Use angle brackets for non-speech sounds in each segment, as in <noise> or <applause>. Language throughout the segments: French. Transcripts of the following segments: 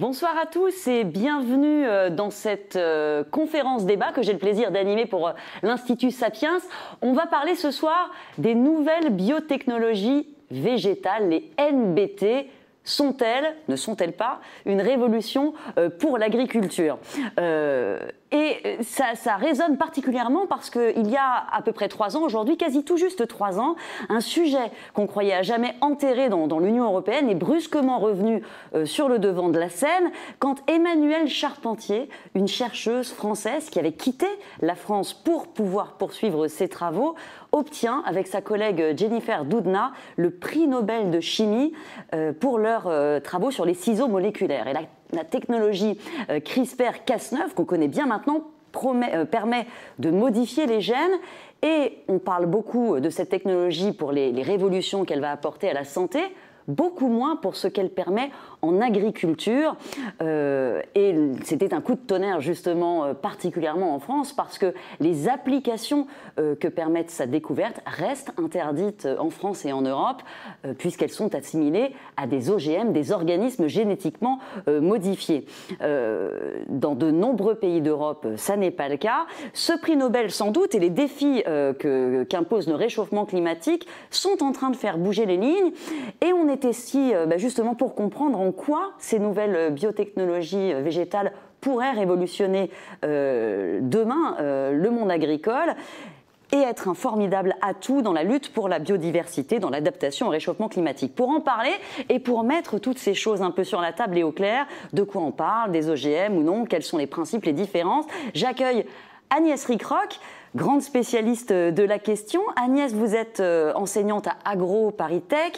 Bonsoir à tous et bienvenue euh, dans cette euh, conférence débat que j'ai le plaisir d'animer pour euh, l'Institut Sapiens. On va parler ce soir des nouvelles biotechnologies végétales, les NBT, sont-elles, ne sont-elles pas, une révolution pour l'agriculture? Et euh, ça, résonne particulièrement parce qu'il y a à peu près trois ans, aujourd'hui, quasi tout juste trois ans, un sujet qu'on croyait à jamais enterré dans, l'Union européenne est brusquement revenu euh, sur le devant de la scène quand Emmanuelle Charpentier, une chercheuse française qui avait quitté la France pour pouvoir poursuivre ses travaux, obtient avec sa collègue Jennifer Doudna le prix Nobel de chimie euh, pour leurs travaux sur les ciseaux moléculaires. Technologie euh, CRISPR-Cas9, qu'on connaît bien maintenant, euh, permet de modifier les gènes. Et on parle beaucoup de cette technologie pour les révolutions qu'elle va apporter à la santé beaucoup moins pour ce qu'elle permet en agriculture. Euh, et c'était un coup de tonnerre justement euh, particulièrement en France parce que les applications euh, que permettent sa découverte restent interdites en France et en Europe puisqu'elles sont assimilées à des OGM, des organismes génétiquement modifiés. dans de nombreux pays d'Europe, ça n'est pas le cas. Ce prix Nobel sans doute et les défis qu'impose le réchauffement climatique sont en train de faire bouger les lignes et on était si bah, justement pour comprendre en quoi ces nouvelles euh, biotechnologies euh, végétales pourraient révolutionner euh, demain le monde agricole et être un formidable atout dans la lutte pour la biodiversité, dans l'adaptation au réchauffement climatique. Pour en parler et pour mettre toutes ces choses un peu sur la table et au clair, de quoi on parle, des OGM ou non, quels sont les principes, les différences, j'accueille Agnès Ricroc grande spécialiste de la question. Agnès, vous êtes euh, enseignante à Agro Paris Tech,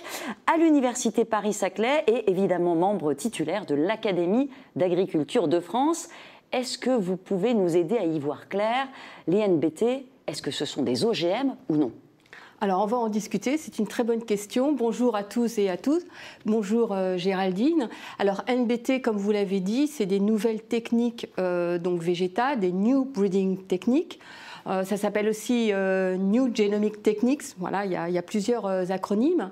à l'Université Paris-Saclay et évidemment membre titulaire de l'Académie d'agriculture de France. Est-ce que vous pouvez nous aider à y voir clair? Les NBT, est-ce que ce sont des OGM ou non? Alors, on va en discuter. C'est une très bonne question. Bonjour à tous et à toutes. Bonjour euh, Géraldine. Alors, NBT, comme vous l'avez dit, c'est des nouvelles techniques euh, donc végétales, des New Breeding Techniques. Euh, ça s'appelle aussi euh, New Genomic Techniques. Voilà, il y a, plusieurs euh, acronymes.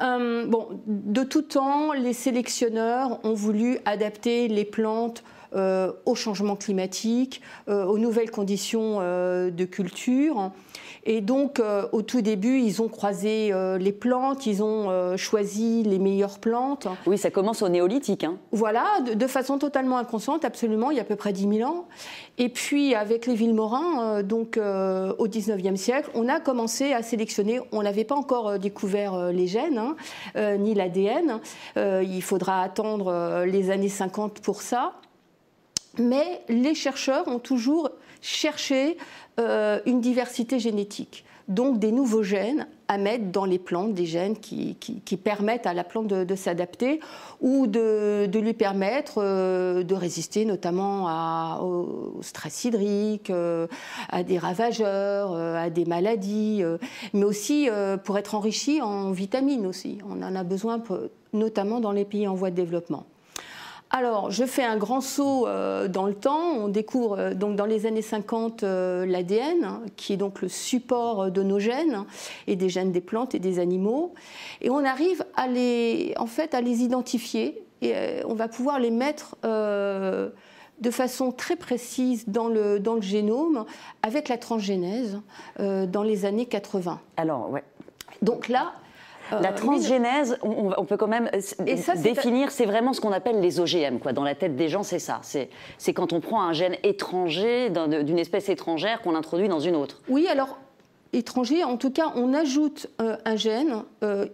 bon, de tout temps, les sélectionneurs ont voulu adapter les plantes au changement climatique, aux nouvelles conditions de culture. Et donc, euh, au tout début, ils ont croisé euh, les plantes, ils ont euh, choisi les meilleures plantes. Oui, ça commence au néolithique. Hein. Voilà, de, façon totalement inconsciente, absolument, il y a à peu près 10 000 ans. Et puis, avec les Villemorins, donc au 19e siècle, on a commencé à sélectionner. On n'avait pas encore découvert les gènes, hein, ni l'ADN. il faudra attendre les années 50 pour ça. Mais les chercheurs ont toujours cherché euh, une diversité génétique, donc des nouveaux gènes à mettre dans les plantes, des gènes qui, permettent à la plante de, s'adapter ou de, lui permettre euh, de résister notamment au, stress hydrique, euh, à des ravageurs, à des maladies, mais aussi pour être enrichi en vitamines aussi. On en a besoin notamment dans les pays en voie de développement. Alors, je fais un grand saut euh, dans le temps. On découvre euh, donc dans les années 50 euh, l'ADN, hein, qui est donc le support de nos gènes et des gènes des plantes et des animaux. Et on arrive à les, en fait, à les identifier et on va pouvoir les mettre de façon très précise dans le, dans le génome avec la transgénèse dans les années 80. Alors, ouais. Donc là, euh, la transgénèse, on, peut quand même euh, définir, c'est vraiment ce qu'on appelle les OGM. Quoi. Dans la tête des gens, c'est ça. C'est quand on prend un gène étranger, d'une espèce étrangère, qu'on introduit dans une autre. Oui, alors étranger, en tout cas, on ajoute euh, un gène.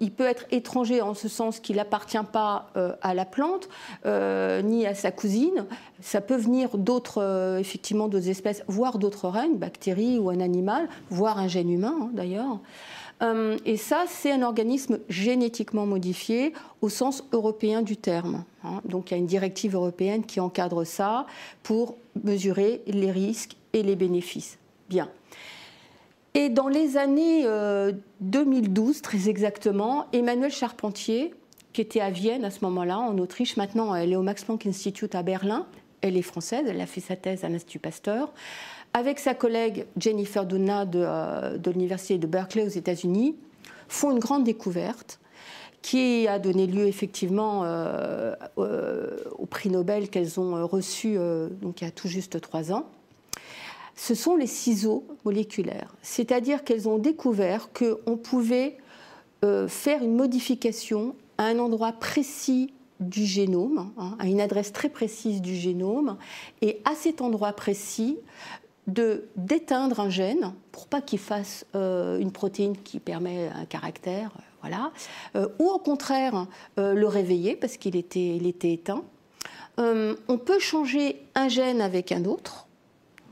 il peut être étranger en ce sens qu'il n'appartient pas à la plante ni à sa cousine. Ça peut venir d'autres, effectivement, d'autres espèces, voire d'autres règnes, bactéries ou un animal, voire un gène humain hein, d'ailleurs. Euh, et ça, c'est un organisme génétiquement modifié au sens européen du terme. Hein. Donc il y a une directive européenne qui encadre ça pour mesurer les risques et les bénéfices. Bien. Et dans les années 2012, euh, très exactement, Emmanuel Charpentier, qui était à Vienne à ce moment-là, en Autriche, maintenant elle est au Max Planck Institute à Berlin, elle est française, elle a fait sa thèse à l'Institut Pasteur, avec sa collègue Jennifer Doudna euh, de, l'Université de Berkeley aux États-Unis, font une grande découverte qui a donné lieu effectivement euh, au prix prix Nobel qu'elles ont reçu donc il y a tout juste trois ans, ce sont les ciseaux moléculaires. C'est-à-dire qu'elles ont découvert qu'on pouvait faire une modification à un endroit précis du génome, hein, à une adresse très précise du génome, et à cet endroit précis, de d'éteindre un gène pour pas qu'il fasse euh, une protéine qui permet un caractère, euh, voilà, euh, ou au contraire le réveiller parce qu'il était, il était éteint. on peut changer un gène avec un autre,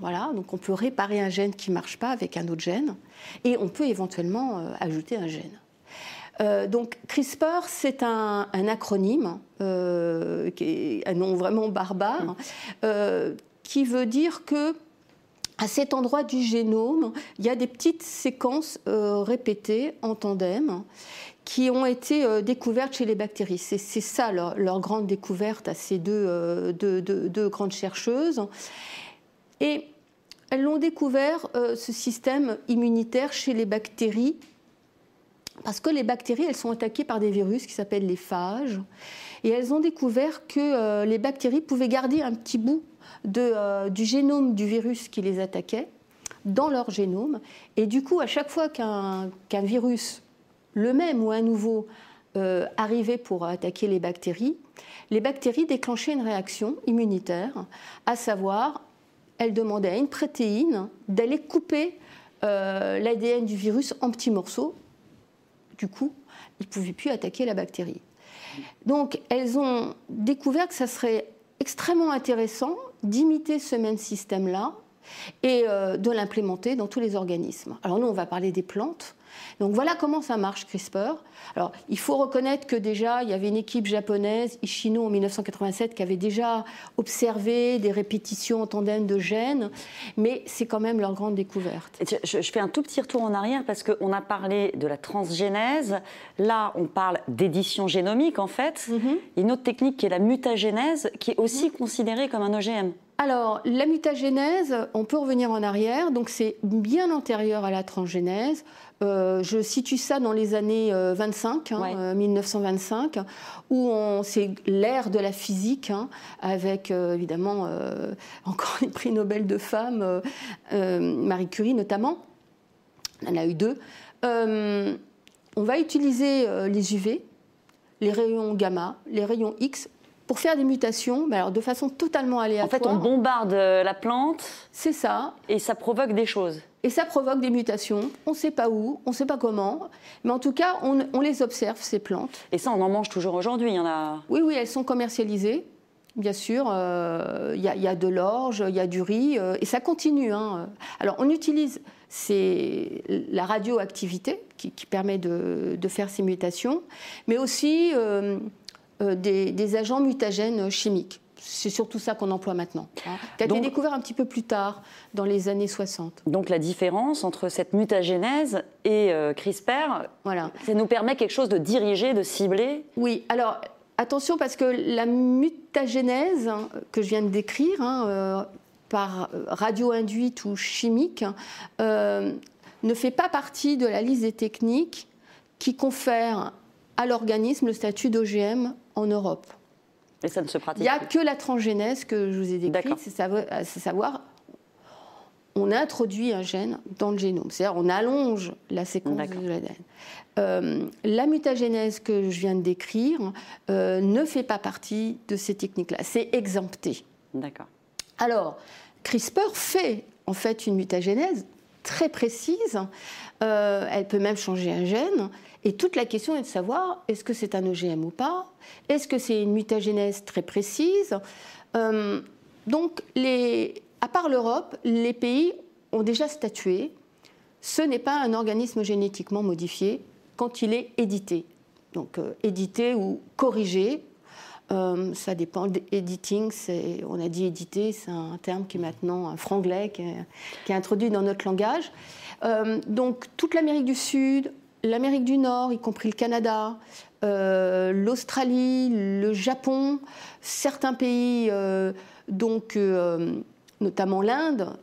voilà, donc on peut réparer un gène qui marche pas avec un autre gène, et on peut éventuellement ajouter un gène. donc CRISPR, c'est un, acronyme, qui est un nom vraiment barbare, qui veut dire que à cet endroit du génome, il y a des petites séquences euh, répétées en tandem qui ont été euh, découvertes chez les bactéries. C'est ça leur, grande découverte à ces euh, deux, grandes chercheuses. Et elles l'ont découvert, ce système immunitaire chez les bactéries, parce que les bactéries, elles sont attaquées par des virus qui s'appellent les phages. Et elles ont découvert que les bactéries pouvaient garder un petit bout euh, du génome du virus qui les attaquait dans leur génome. Et du coup, à chaque fois qu'un virus, le même ou un nouveau, euh, arrivait pour attaquer les bactéries, les bactéries déclenchaient une réaction immunitaire, à savoir, elles demandaient à une protéine d'aller couper euh, l'ADN du virus en petits morceaux. Du coup, ils ne pouvaient plus attaquer la bactérie. Donc, elles ont découvert que ça serait extrêmement intéressant d'imiter ce même système-là et euh, de l'implémenter dans tous les organismes. Alors nous, on va parler des plantes. Donc voilà comment ça marche CRISPR. Alors il faut reconnaître que déjà il y avait une équipe japonaise, Ishino en 1987, qui avait déjà observé des répétitions en tandem de gènes, mais c'est quand même leur grande découverte. Je, fais un tout petit retour en arrière parce qu'on a parlé de la transgénèse. Là, on parle d'édition génomique en fait. Mhm. Une autre technique qui est la mutagénèse, qui est aussi mhm. considérée comme un OGM. Alors, la mutagénèse, on peut revenir en arrière, donc c'est bien antérieur à la transgénèse. Euh, je situe ça dans les années 25, euh, 1925, hein, euh, où c'est l'ère de la physique, hein, avec évidemment <laughs> encore les prix Nobel de femmes, Marie Curie notamment. On en a eu deux. on va utiliser les UV, les rayons gamma, les rayons X pour faire des mutations, mais alors de façon totalement aléatoire. En fait, on bombarde la plante. C'est ça. Et ça provoque des choses. Et ça provoque des mutations. On ne sait pas où, on ne sait pas comment, mais en tout cas, on, les observe, ces plantes. Et ça, on en mange toujours aujourd'hui il y en a... Oui, oui, elles sont commercialisées. Bien sûr, euh, il y, a de l'orge, il y a du riz, euh, et ça continue. Hein. Alors, on utilise la radioactivité qui, permet de, faire ces mutations, mais aussi euh, des, agents mutagènes chimiques c'est surtout ça qu'on emploie maintenant, hein, qui a été découvert un petit peu plus tard, dans les années 60. Donc la différence entre cette mutagénèse et euh, CRISPR, voilà. ça nous permet quelque chose de dirigé, de ciblé? Oui, alors attention parce que la mutagénèse hein, que je viens de décrire, hein, euh, par radio-induite ou chimique, euh, ne fait pas partie de la liste des techniques qui confèrent à l'organisme le statut d'OGM en Europe. Et ça ne se pratique Il n'y a que la transgénèse que je vous ai décrite, c'est savoir, on introduit un gène dans le génome, c'est-à-dire on allonge la séquence de l'ADN. Euh, la mutagénèse que je viens de décrire euh, ne fait pas partie de ces techniques-là, c'est exempté. D'accord. Alors, CRISPR fait en fait une mutagénèse très précise. Euh, elle peut même changer un gène. Et toute la question est de savoir est-ce que c'est un OGM ou pas? Est-ce que c'est une mutagénèse très précise? Euh, Donc, à part l'Europe, les pays ont déjà statué ce n'est pas un organisme génétiquement modifié quand il est édité. Donc, euh, édité ou corrigé, ça dépend. Editing, on a dit éditer, c'est un terme qui est maintenant un franglais, qui est, introduit dans notre langage. Donc, toute l'Amérique du Sud, l'Amérique du Nord, y compris le Canada, euh, l'Australie, le Japon, certains pays, euh, donc euh, notamment l'Inde,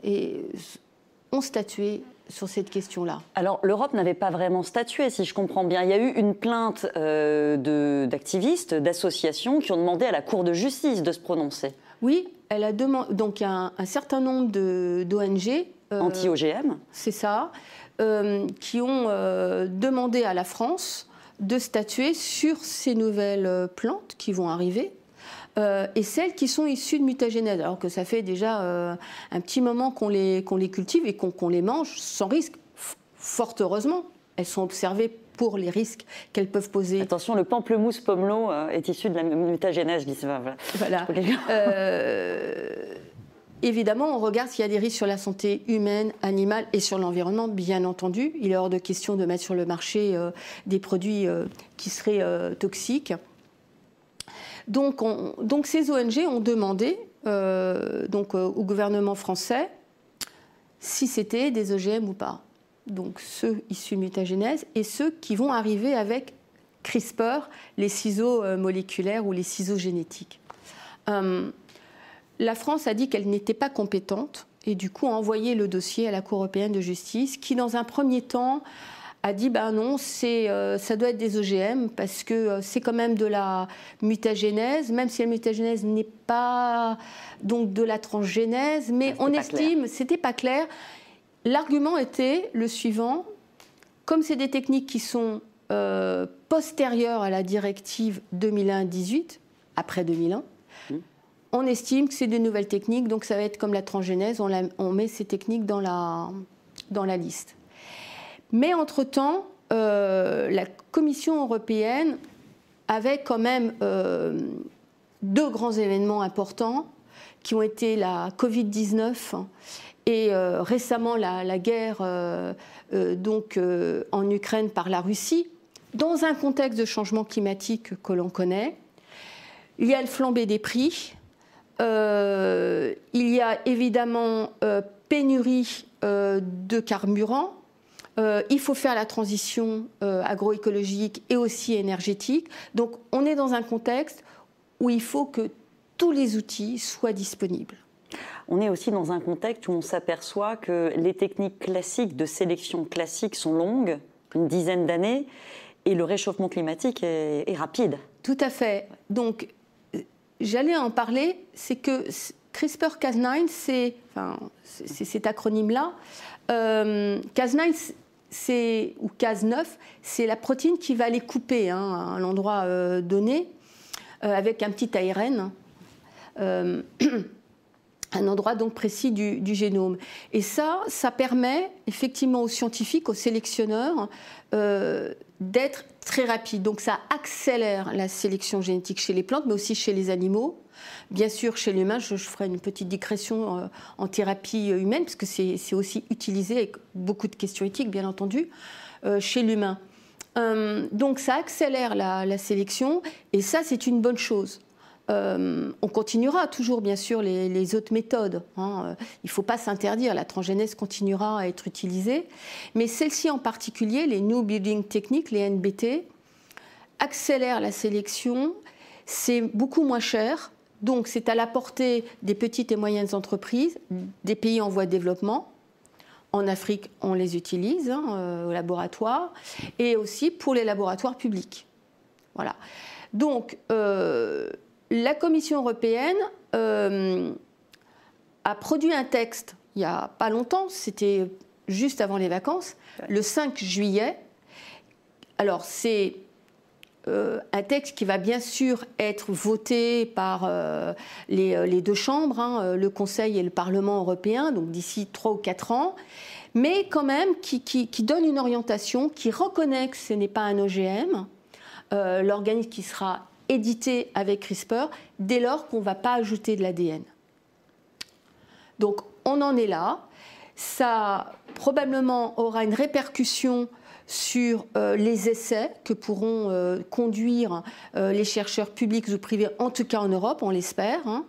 ont statué sur cette question-là. Alors l'Europe n'avait pas vraiment statué, si je comprends bien. Il y a eu une plainte d'activistes, d'associations qui ont demandé à la Cour de justice de se prononcer. Oui, elle a demandé donc un, un certain nombre d'ONG anti-OGM. C'est ça, qui ont demandé à la France de statuer sur ces nouvelles euh, plantes qui vont arriver. Euh, et celles qui sont issues de mutagénèse, alors que ça fait déjà euh, un petit moment qu'on les, qu'on les cultive et qu'on les mange sans risque, fort heureusement. Elles sont observées pour les risques qu'elles peuvent poser. Attention, le pamplemousse pomelo est issu de la mutagénèse. Voilà. voilà. Évidemment, on regarde s'il y a des risques sur la santé humaine, animale et sur l'environnement, bien entendu. Il est hors de question de mettre sur le marché euh, des produits euh, qui seraient euh, toxiques. Donc, ces ONG ont demandé au gouvernement français si c'était des OGM ou pas. Donc ceux issus de mutagénèse et ceux qui vont arriver avec CRISPR, les ciseaux moléculaires ou les ciseaux génétiques la France a dit qu'elle n'était pas compétente et du coup a envoyé le dossier à la Cour européenne de justice qui, dans un premier temps, a dit ben non, c'est euh, ça doit être des OGM parce que euh, c'est quand même de la mutagénèse, même si la mutagénèse n'est pas donc de la transgénèse, mais on estime, c'était pas clair. L'argument était le suivant comme c'est des techniques qui sont euh, postérieures à la directive 2001-18, après 2001, on estime que c'est de nouvelles techniques, donc ça va être comme la transgénèse, on, met ces techniques dans la, liste. Mais entre-temps, euh, la Commission européenne avait quand même euh, deux grands événements importants qui ont été la Covid-19 et euh, récemment la, guerre donc, en Ukraine par la Russie, dans un contexte de changement climatique que l'on connaît. Il y a le flambé des prix, euh, il y a évidemment euh, pénurie euh, de carburant. il faut faire la transition agroécologique et aussi énergétique. Donc on est dans un contexte où il faut que tous les outils soient disponibles. On est aussi dans un contexte où on s'aperçoit que les techniques classiques de sélection classique sont longues, une dizaine d'années, et le réchauffement climatique est, est rapide. Tout à fait. Donc j'allais en parler, c'est que CRISPR-Cas9, c'est cet acronyme-là. Euh, Cas9, c'est, ou Cas9, c'est la protéine qui va les couper hein, à un endroit euh, donné, euh, avec un petit ARN. Euh, <clears throat> un endroit donc précis du, génome. Et ça, ça permet effectivement aux scientifiques, aux sélectionneurs, d'être très rapide. Donc ça accélère la sélection génétique chez les plantes, mais aussi chez les animaux. Bien sûr, chez l'humain, je, ferai une petite digression euh, en thérapie humaine, parce que c'est aussi utilisé avec beaucoup de questions éthiques, bien entendu, euh, chez l'humain. Euh, donc ça accélère la sélection, et ça, c'est une bonne chose. Euh, on continuera toujours, bien sûr, les, autres méthodes. Hein. Euh, il ne faut pas s'interdire, la transgénèse continuera à être utilisée. Mais celle-ci en particulier, les New Building Techniques, les NBT, accélèrent la sélection. C'est beaucoup moins cher. Donc, c'est à la portée des petites et moyennes entreprises, des pays en voie de développement. En Afrique, on les utilise hein, euh, au laboratoire. Et aussi pour les laboratoires publics. Voilà. Donc, la Commission européenne euh, a produit un texte il n'y a pas longtemps, c'était juste avant les vacances, le 5 juillet. Alors c'est euh, un texte qui va bien sûr être voté par euh, les, deux chambres, hein, le Conseil et le Parlement européen, donc d'ici trois ou quatre ans, mais quand même qui, qui, donne une orientation, qui reconnaît que ce n'est pas un OGM, l'organisme qui sera édité avec CRISPR dès lors qu'on ne va pas ajouter de l'ADN. Donc on en est là. Ça probablement aura une répercussion sur euh, les essais que pourront euh, conduire euh, les chercheurs publics ou privés, en tout cas en Europe, on l'espère. Hein.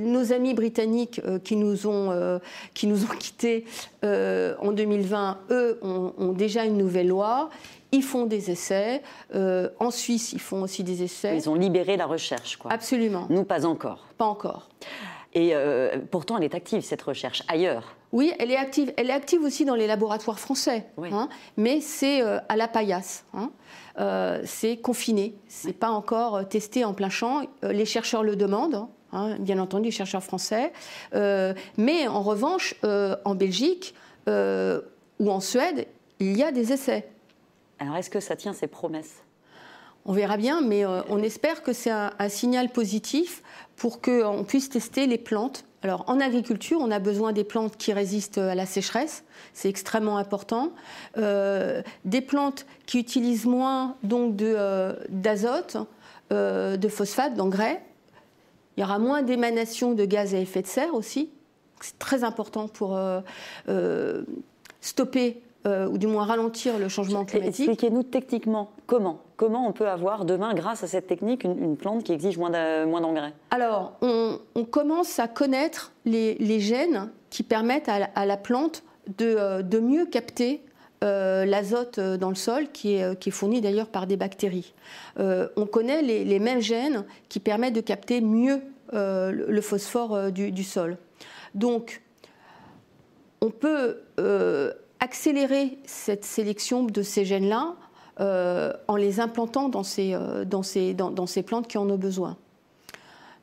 nos amis britanniques qui, nous ont, qui nous ont quittés en 2020, eux, ont, ont, déjà une nouvelle loi. Ils font des essais. Euh, en Suisse, ils font aussi des essais. Ils ont libéré la recherche, quoi. Absolument. Nous, pas encore. Pas encore. Et pourtant, elle est active, cette recherche, ailleurs. Oui, elle est active. Elle est active aussi dans les laboratoires français, hein, mais c'est à la paillasse. Hein. c'est confiné, c'est pas encore testé en plein champ. les chercheurs le demandent. Hein, bien entendu, les chercheurs français. mais en revanche, en Belgique ou en Suède, il y a des essais. Alors, est-ce que ça tient ses promesses? On verra bien, mais euh, on espère que c'est un, signal positif pour qu'on puisse tester les plantes. Alors en agriculture, on a besoin des plantes qui résistent à la sécheresse, c'est extrêmement important. Euh, des plantes qui utilisent moins donc euh, d'azote, de phosphate, d'engrais. Il y aura moins d'émanation de gaz à effet de serre aussi. C'est très important pour stopper euh, ou du moins ralentir le changement climatique. Expliquez-nous techniquement comment Comment on peut avoir demain, grâce à cette technique, une, plante qui exige moins d'engrais Alors, on, commence à connaître les, gènes qui permettent à, la plante de, euh, de mieux capter euh, l'azote dans le sol, qui est, qui est fourni d'ailleurs par des bactéries. on connaît les, mêmes gènes qui permettent de capter mieux le, phosphore du, du, sol. Donc, on peut accélérer cette sélection de ces gènes-là euh, en les implantant dans ces, euh, dans, ces, dans, ces, plantes qui en ont besoin.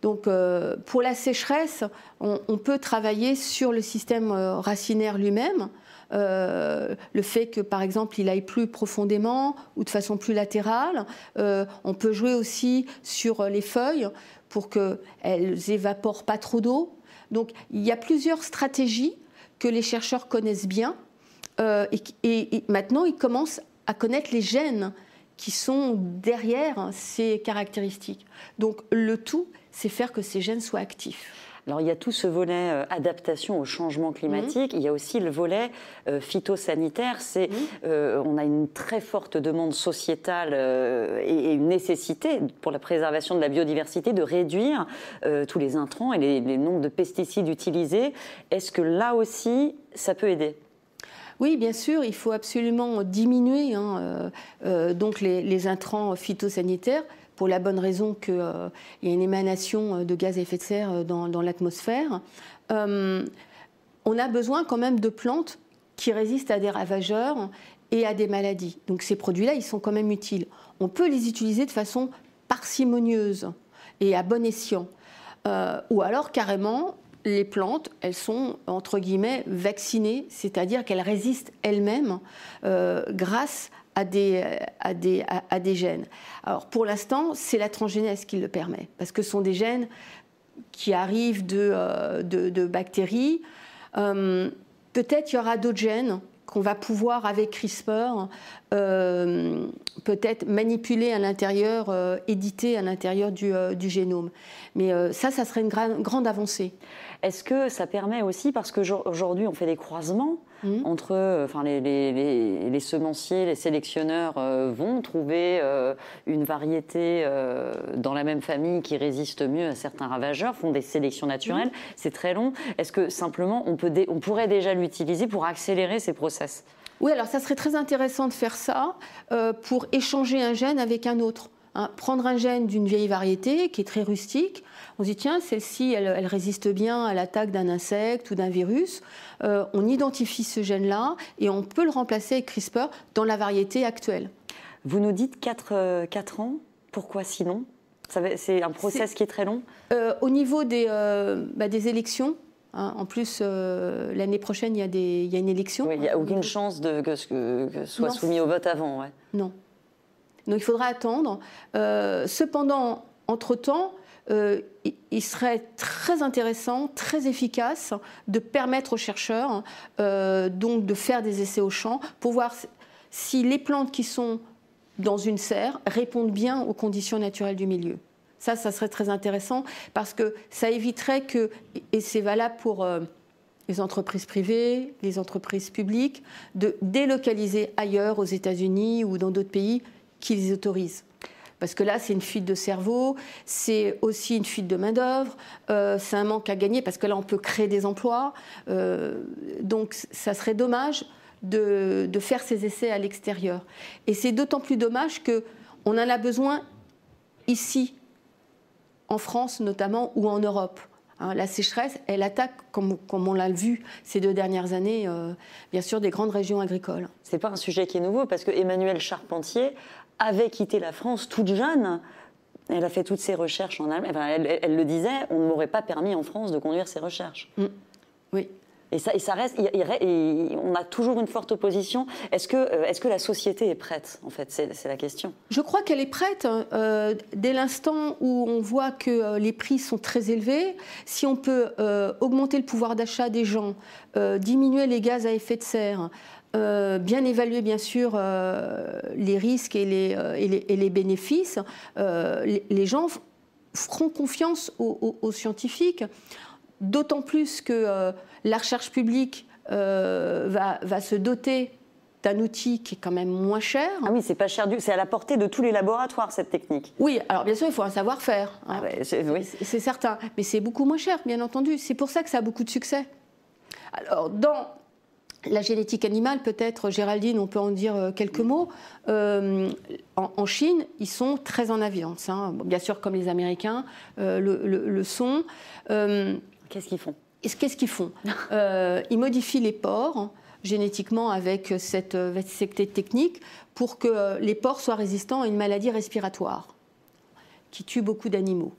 Donc euh, pour la sécheresse, on, peut travailler sur le système racinaire lui-même. le fait que par exemple il aille plus profondément ou de façon plus latérale. on peut jouer aussi sur les feuilles pour qu'elles évaporent pas trop d'eau. Donc il y a plusieurs stratégies que les chercheurs connaissent bien euh, et, maintenant, ils commencent à connaître les gènes qui sont derrière ces caractéristiques. Donc le tout, c'est faire que ces gènes soient actifs. Alors il y a tout ce volet euh, adaptation au changement climatique. Mhm. Il y a aussi le volet euh, phytosanitaire. C'est, mhm. on a une très forte demande sociétale et, une nécessité pour la préservation de la biodiversité de réduire tous les intrants et les, les nombres de pesticides utilisés. Est-ce que là aussi, ça peut aider? Oui, bien sûr, il faut absolument diminuer hein, euh, euh, donc les, intrants phytosanitaires pour la bonne raison qu'il euh, y a une émanation de gaz à effet de serre dans, l'atmosphère. on a besoin quand même de plantes qui résistent à des ravageurs et à des maladies. Donc ces produits-là, ils sont quand même utiles. On peut les utiliser de façon parcimonieuse et à bon escient. ou alors carrément les plantes, elles sont entre guillemets vaccinées, c'est-à-dire qu'elles résistent elles-mêmes euh, grâce à des, gènes. Alors pour l'instant, c'est la transgénèse qui le permet, parce que ce sont des gènes qui arrivent de, euh, bactéries. Euh, peut-être il y aura d'autres gènes qu'on va pouvoir, avec CRISPR, peut-être manipuler à l'intérieur, éditer à l'intérieur du, génome. Mais ça, ça serait une grande avancée. Est-ce que ça permet aussi, parce qu'aujourd'hui on fait des croisements mmh. entre, euh, enfin les, semenciers, les sélectionneurs euh, vont trouver euh, une variété dans la même famille qui résiste mieux à certains ravageurs, font des sélections naturelles. Mmh. C'est très long. Est-ce que simplement on, peut on pourrait déjà l'utiliser pour accélérer ces process? Oui, alors ça serait très intéressant de faire ça pour échanger un gène avec un autre. Hein, prendre un gène d'une vieille variété qui est très rustique, on se dit tiens, celle-ci, elle, résiste bien à l'attaque d'un insecte ou d'un virus. Euh, on identifie ce gène-là et on peut le remplacer avec CRISPR dans la variété actuelle. Vous nous dites 4, euh, ans. Pourquoi sinon C'est un process qui est très long? Euh, Au niveau des, bah, des élections, hein, en plus, l'année prochaine, il y, a des, il y, a une élection. il n'y a aucune chance de, que ce soit soumis au vote avant. Ouais. Non. Donc il faudra attendre. Euh, cependant, entre-temps, euh, il serait très intéressant, très efficace de permettre aux chercheurs euh, donc de faire des essais au champ pour voir si les plantes qui sont dans une serre répondent bien aux conditions naturelles du milieu. Ça, ça serait très intéressant parce que ça éviterait que, et c'est valable pour les entreprises privées, les entreprises publiques, de délocaliser ailleurs, aux États-Unis ou dans d'autres pays, qui les autorisent. Parce que là, c'est une fuite de cerveau, c'est aussi une fuite de main-d'œuvre, euh, c'est un manque à gagner parce que là, on peut créer des emplois. Euh, donc, ça serait dommage de, de, faire ces essais à l'extérieur. Et c'est d'autant plus dommage qu'on en a besoin ici, en France notamment, ou en Europe. Hein, la sécheresse, elle attaque, comme, on l'a vu ces deux dernières années, euh, bien sûr, des grandes régions agricoles. Ce n'est pas un sujet qui est nouveau, parce que Emmanuel Charpentier avait quitté la France toute jeune. Elle a fait toutes ses recherches en Allemagne. elle, le disait, on ne m'aurait pas permis en France de conduire ses recherches. Mm. Oui. Et ça, et ça reste, on a toujours une forte opposition. Est-ce que, euh, est que la société est prête, en fait? C'est la question. Je crois qu'elle est prête. Hein. Euh, dès l'instant où on voit que euh, les prix sont très élevés, si on peut augmenter le pouvoir d'achat des gens, diminuer les gaz à effet de serre, bien évaluer bien sûr les risques et les, et les, bénéfices, les, gens feront confiance aux scientifiques. D'autant plus que euh, la recherche publique euh, va, se doter d'un outil qui est quand même moins cher. Ah oui, c'est pas cher du, c'est à la portée de tous les laboratoires cette technique. Oui, alors bien sûr, il faut un savoir-faire. Hein. Ah c'est, certain, mais c'est beaucoup moins cher, bien entendu. C'est pour ça que ça a beaucoup de succès. Alors dans la génétique animale, peut-être, Géraldine, on peut en dire euh, quelques mots. en, Chine, ils sont très en avance, hein. bien sûr, comme les Américains le, sont. Qu'est-ce qu'ils font? Qu'est-ce qu'ils font? Euh, Ils modifient les porcs génétiquement avec cette, cette technique pour que les porcs soient résistants à une maladie respiratoire qui tue beaucoup d'animaux.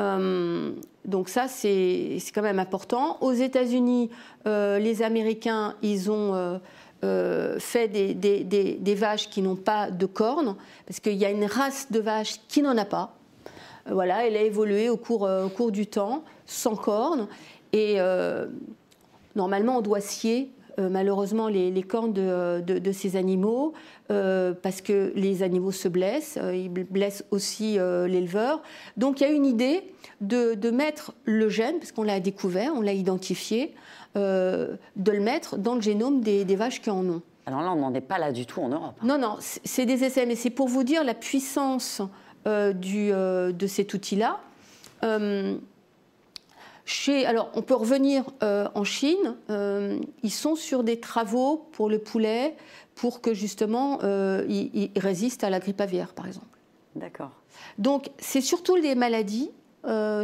Euh, donc ça, c'est quand même important. Aux États-Unis, euh, les Américains, ils ont fait des, des, vaches qui n'ont pas de cornes, parce qu'il y a une race de vaches qui n'en a pas. Voilà, elle a évolué au cours, au cours du temps sans cornes. Et euh, normalement, on doit scier euh, malheureusement les, cornes de, ces animaux euh, parce que les animaux se blessent, ils blessent aussi l'éleveur. Donc il y a une idée de, mettre le gène, parce qu'on l'a découvert, on l'a identifié, de le mettre dans le génome des, vaches qui en ont. Alors là, on n'en est pas là du tout en Europe. Non, non, c'est des essais, mais c'est pour vous dire la puissance du, de cet outil-là alors, on peut revenir euh, en Chine. Euh, ils sont sur des travaux pour le poulet, pour que justement euh, il, résiste à la grippe aviaire, par exemple. D'accord. Donc, c'est surtout les maladies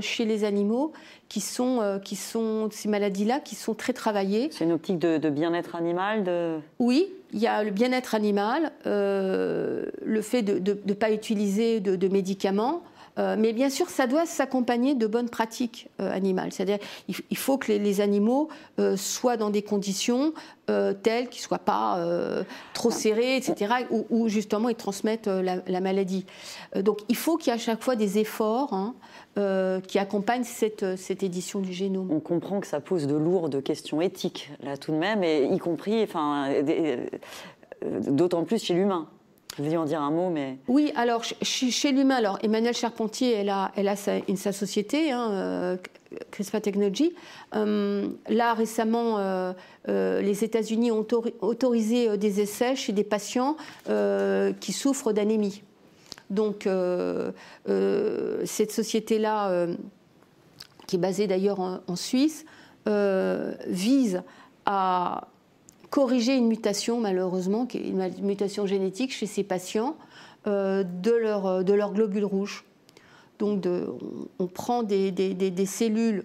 chez les animaux qui sont, qui sont ces maladies-là qui sont très travaillées. C'est une optique de, bien-être animal de... Oui, il y a le bien-être animal, le fait de ne pas utiliser de, de médicaments. Euh, mais bien sûr, ça doit s'accompagner de bonnes pratiques euh, animales. C'est-à-dire, il, faut que les, animaux euh, soient dans des conditions telles qu'ils ne soient pas trop serrés, etc., où, justement ils transmettent la, maladie. donc, il faut qu'il y ait à chaque fois des efforts hein, qui accompagnent cette, cette, édition du génome. On comprend que ça pose de lourdes questions éthiques, là, tout de même, y compris, enfin, d'autant plus chez l'humain. Vous vouliez en dire un mot, mais... Oui, alors chez, l'humain, alors Emmanuel Charpentier, elle a, elle a sa, société, hein, euh, CRISPR Technology. Euh, là, récemment, euh, les États-Unis ont autorisé des essais chez des patients qui souffrent d'anémie. Donc, cette société-là, qui est basée d'ailleurs en Suisse, vise à corriger une mutation, malheureusement, qui est une mutation génétique chez ces patients, euh, de, leur, euh, de leur globule rouge. Donc, on, prend des, cellules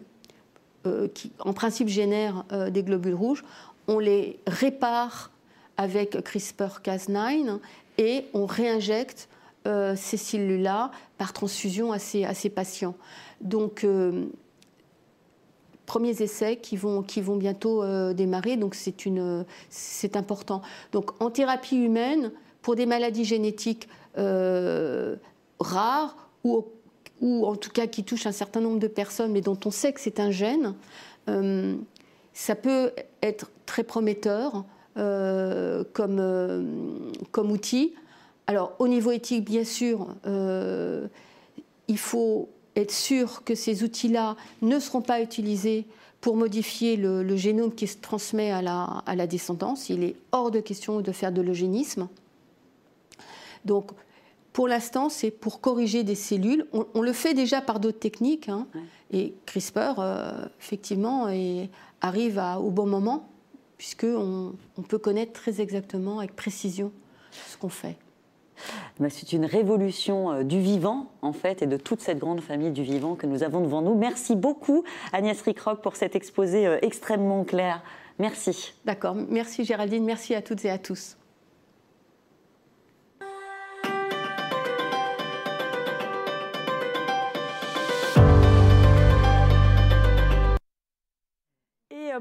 euh, qui, en principe, génèrent des globules rouges, on les répare avec CRISPR-Cas9 et on réinjecte ces cellules-là par transfusion à ces, à ces patients. Donc, premiers essais qui vont, bientôt euh, démarrer, donc c'est important. Donc en thérapie humaine, pour des maladies génétiques euh, rares ou, ou, en tout cas qui touchent un certain nombre de personnes, mais dont on sait que c'est un gène, euh, ça peut être très prometteur comme, comme outil. Alors au niveau éthique, bien sûr, il faut être sûr que ces outils-là ne seront pas utilisés pour modifier le, génome qui se transmet à la, à la, descendance. Il est hors de question de faire de l'eugénisme. Donc, pour l'instant, c'est pour corriger des cellules. On, le fait déjà par d'autres techniques. Hein. Et CRISPR, euh, effectivement, arrive à, au bon moment, puisqu'on on peut connaître très exactement, avec précision, ce qu'on fait. Bah, c'est une révolution euh, du vivant, en fait, et de toute cette grande famille du vivant que nous avons devant nous. Merci beaucoup, Agnès Rickrock, pour cet exposé euh, extrêmement clair. Merci. D'accord. Merci, Géraldine. Merci à toutes et à tous.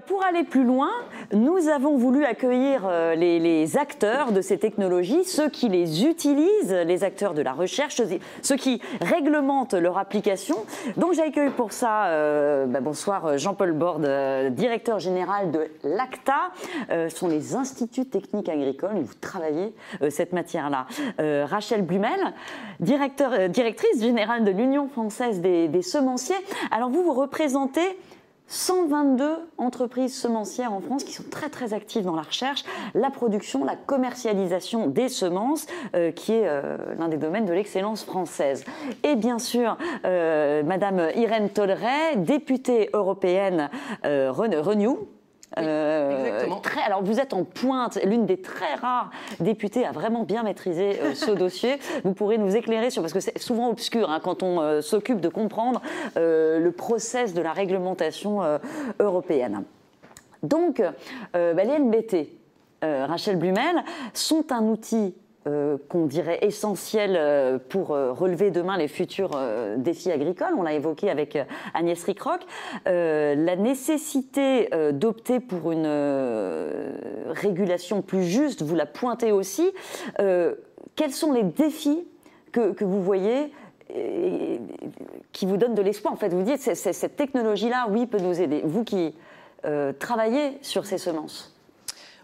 Pour aller plus loin, nous avons voulu accueillir euh, les, acteurs de ces technologies, ceux qui les utilisent, les acteurs de la recherche, ceux qui réglementent leur application. Donc j'accueille pour ça, euh, bah, bonsoir Jean-Paul Borde, directeur général de l'ACTA. ce sont les instituts techniques agricoles où vous travaillez cette matière-là. Rachel Blumel, directrice générale de l'Union française des, des semenciers. Alors vous, vous représentez 122 entreprises semencières en France qui sont très très actives dans la recherche, la production, la commercialisation des semences, euh, qui est euh, l'un des domaines de l'excellence française. Et bien sûr, euh, Madame Irène Tolleret, députée européenne Renew, euh, très, alors vous êtes en pointe, l'une des très rares députées à vraiment bien maîtriser euh, ce <laughs> dossier. Vous pourrez nous éclairer sur, parce que c'est souvent obscur hein, quand on euh, s'occupe de comprendre le process de la réglementation européenne. Donc, bah, les NBT, Rachel Blumel, sont un outil euh, qu'on dirait essentiel euh, pour euh, relever demain les futurs défis agricoles. On l'a évoqué avec Agnès Rickrock. la nécessité d'opter pour une régulation plus juste, vous la pointez aussi. quels sont les défis que, vous voyez qui vous donnent de l'espoir En fait, vous dites, cette technologie-là, oui, peut nous aider. Vous qui travaillez sur ces semences.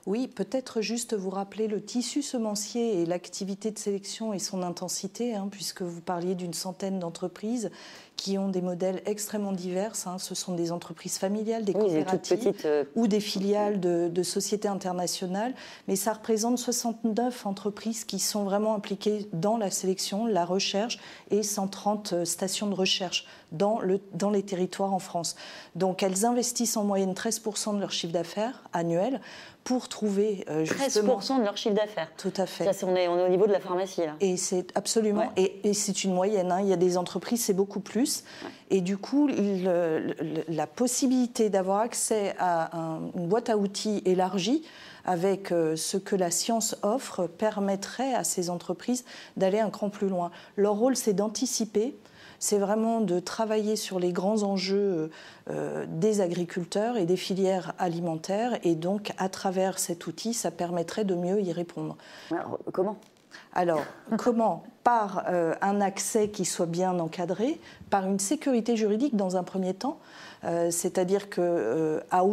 Oui, peut-être juste vous rappeler le tissu semencier et l'activité de sélection et son intensité, hein, puisque vous parliez d'une centaine d'entreprises qui ont des modèles extrêmement divers. Hein. Ce sont des entreprises familiales, des coopératives euh, ou des filiales de, sociétés internationales. Mais ça représente 69 entreprises qui sont vraiment impliquées dans la sélection, la recherche et 130 euh, stations de recherche dans, le, dans les territoires en France. Donc elles investissent en moyenne 13% de leur chiffre d'affaires annuel pour trouver euh, justement... 13% de leur chiffre d'affaires. Tout à fait. Ça, on, est, on est au niveau de la pharmacie là. Et c'est absolument. Et, et c'est une moyenne. Hein. Il y a des entreprises, c'est beaucoup plus. Et du coup, la possibilité d'avoir accès à une boîte à outils élargie avec euh, ce que la science offre permettrait à ces entreprises d'aller un cran plus loin. Leur rôle, c'est d'anticiper, c'est vraiment de travailler sur les grands enjeux euh, des agriculteurs et des filières alimentaires. Et donc, à travers cet outil, ça permettrait de mieux y répondre. comment? Alors, comment? <laughs> Par euh, un accès qui soit bien encadré, par une sécurité juridique dans un premier temps, euh, c'est-à-dire que euh, à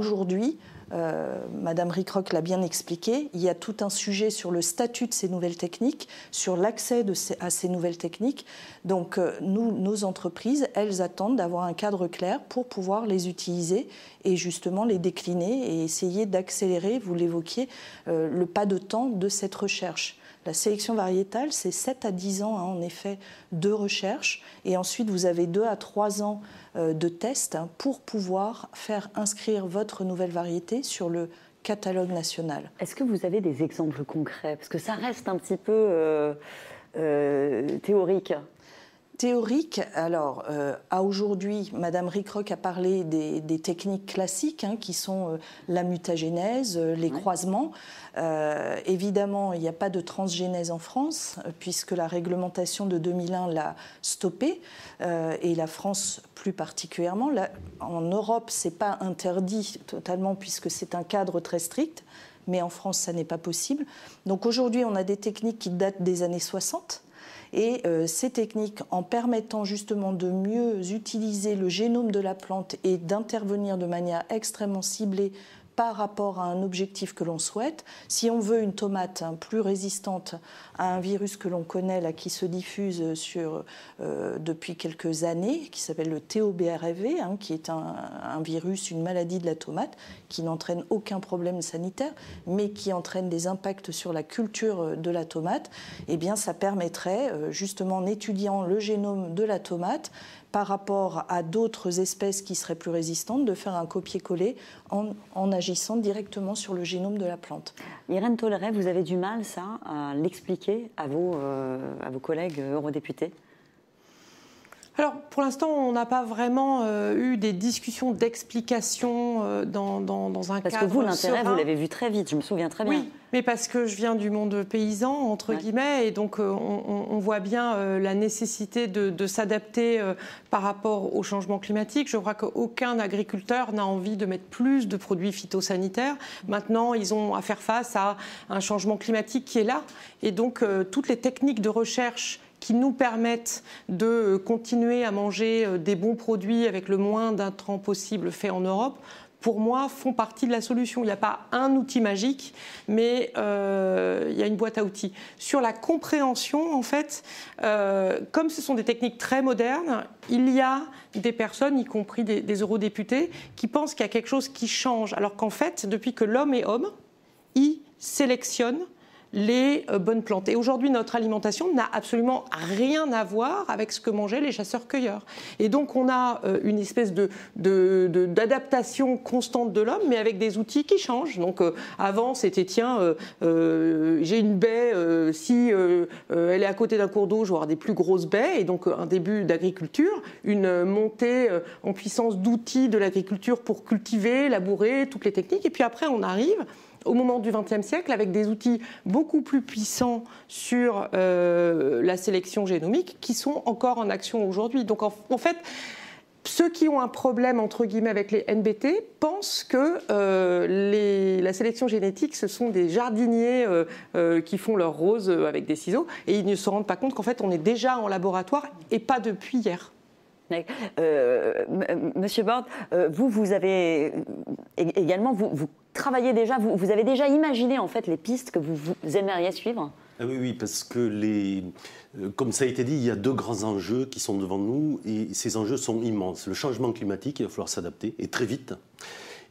aujourd'hui, Madame Rickrock l'a bien expliqué, il y a tout un sujet sur le statut de ces nouvelles techniques, sur l'accès à ces nouvelles techniques. Donc, nous, nos entreprises, elles attendent d'avoir un cadre clair pour pouvoir les utiliser et justement les décliner et essayer d'accélérer, vous l'évoquiez, le pas de temps de cette recherche. La sélection variétale, c'est 7 à 10 ans, hein, en effet, de recherche. Et ensuite, vous avez 2 à 3 ans euh, de tests hein, pour pouvoir faire inscrire votre nouvelle variété sur le catalogue national. Est-ce que vous avez des exemples concrets? Parce que ça reste un petit peu euh, euh, théorique théorique, alors euh, à aujourd'hui, Madame Rickrock a parlé des, techniques classiques hein, qui sont euh, la mutagénèse, euh, les croisements. évidemment, il n'y a pas de transgénèse en France puisque la réglementation de 2001 l'a stoppé et la France plus particulièrement. en Europe, c'est pas interdit totalement puisque c'est un cadre très strict, mais en France, ça n'est pas possible. Donc aujourd'hui, on a des techniques qui datent des années 60 et euh, ces techniques, en permettant justement de mieux utiliser le génome de la plante et d'intervenir de manière extrêmement ciblée par rapport à un objectif que l'on souhaite. Si on veut une tomate hein, plus résistante à un virus que l'on connaît, qui se diffuse euh, depuis quelques années, qui s'appelle le TOBRV, hein, qui est un, virus, une maladie de la tomate, qui n'entraîne aucun problème sanitaire, mais qui entraîne des impacts sur la culture de la tomate, eh bien, ça permettrait, euh, justement, en étudiant le génome de la tomate, par rapport à d'autres espèces qui seraient plus résistantes, de faire un copier-coller en, agissant directement sur le génome de la plante. Irène Tolleret, vous avez du mal, à l'expliquer à euh, à vos collègues eurodéputés? Alors, pour l'instant, on n'a pas vraiment euh, eu des discussions d'explication euh, dans, dans, dans, un parce cadre. Parce que vous, l'intérêt, vous l'avez vu très vite, je me souviens très bien. Oui, mais parce que je viens du monde paysan, entre guillemets, et donc euh, on, voit bien la nécessité de, de s'adapter par rapport au changement climatique. Je crois qu'aucun agriculteur n'a envie de mettre plus de produits phytosanitaires. Maintenant, ils ont à faire face à un changement climatique qui est là, et donc toutes les techniques de recherche qui nous permettent de continuer à manger euh, des bons produits avec le moins d'intrants possible fait en Europe, pour moi, font partie de la solution. Il n'y a pas un outil magique, mais euh, il y a une boîte à outils. Sur la compréhension, en fait, euh, comme ce sont des techniques très modernes, il y a des personnes, y compris des, des eurodéputés, qui pensent qu'il y a quelque chose qui change, alors qu'en fait, depuis que l'homme est homme, il sélectionne les euh, bonnes plantes. Et aujourd'hui, notre alimentation n'a absolument rien à voir avec ce que mangeaient les chasseurs-cueilleurs. Et donc, on a euh, une espèce d'adaptation de, constante de l'homme, mais avec des outils qui changent. Donc, euh, avant, c'était tiens, j'ai une baie, si elle est à côté d'un cours d'eau, je vais avoir des plus grosses baies, et donc un début d'agriculture, une montée en puissance d'outils de l'agriculture pour cultiver, labourer, toutes les techniques. Et puis après, on arrive au moment du XXe siècle avec des outils beaucoup plus puissants sur euh, la sélection génomique qui sont encore en action aujourd'hui. Donc en, fait, ceux qui ont un problème entre guillemets avec les NBT pensent que euh, la sélection génétique, ce sont des jardiniers euh, qui font leur rose avec des ciseaux et ils ne se rendent pas compte qu'en fait on est déjà en laboratoire et pas depuis hier. Monsieur Bord, vous, vous avez également, vous travaillez déjà, vous, avez déjà imaginé en fait les pistes que vous, aimeriez suivre? Ah oui, oui, parce que les, euh, comme ça a été dit, il y a deux grands enjeux qui sont devant nous et ces enjeux sont immenses. Le changement climatique, il va falloir s'adapter et très vite.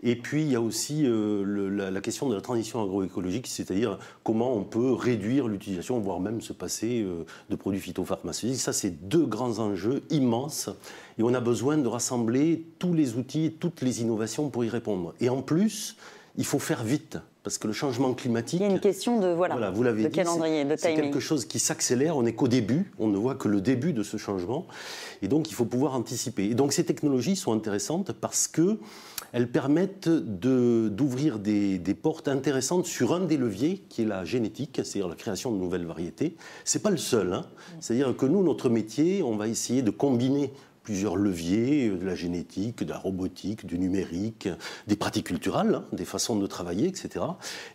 Et puis il y a aussi euh, la, question de la transition agroécologique, c'est-à-dire comment on peut réduire l'utilisation, voire même se passer euh, de produits phytopharmaceutiques. Ça, c'est deux grands enjeux immenses. Et on a besoin de rassembler tous les outils, toutes les innovations pour y répondre. Et en plus, il faut faire vite parce que le changement climatique. Il y a une question de voilà, vous l'avez de calendrier, de timing. C'est quelque chose qui s'accélère. On n'est qu'au début. On ne voit que le début de ce changement, et donc il faut pouvoir anticiper. Et donc ces technologies sont intéressantes parce que elles permettent d'ouvrir des, des, portes intéressantes sur un des leviers qui est la génétique, c'est-à-dire la création de nouvelles variétés. C'est pas le seul. Hein. C'est-à-dire que nous, notre métier, on va essayer de combiner plusieurs leviers, euh, de la génétique, de la robotique, du numérique, des pratiques culturelles, hein, des façons de travailler, etc.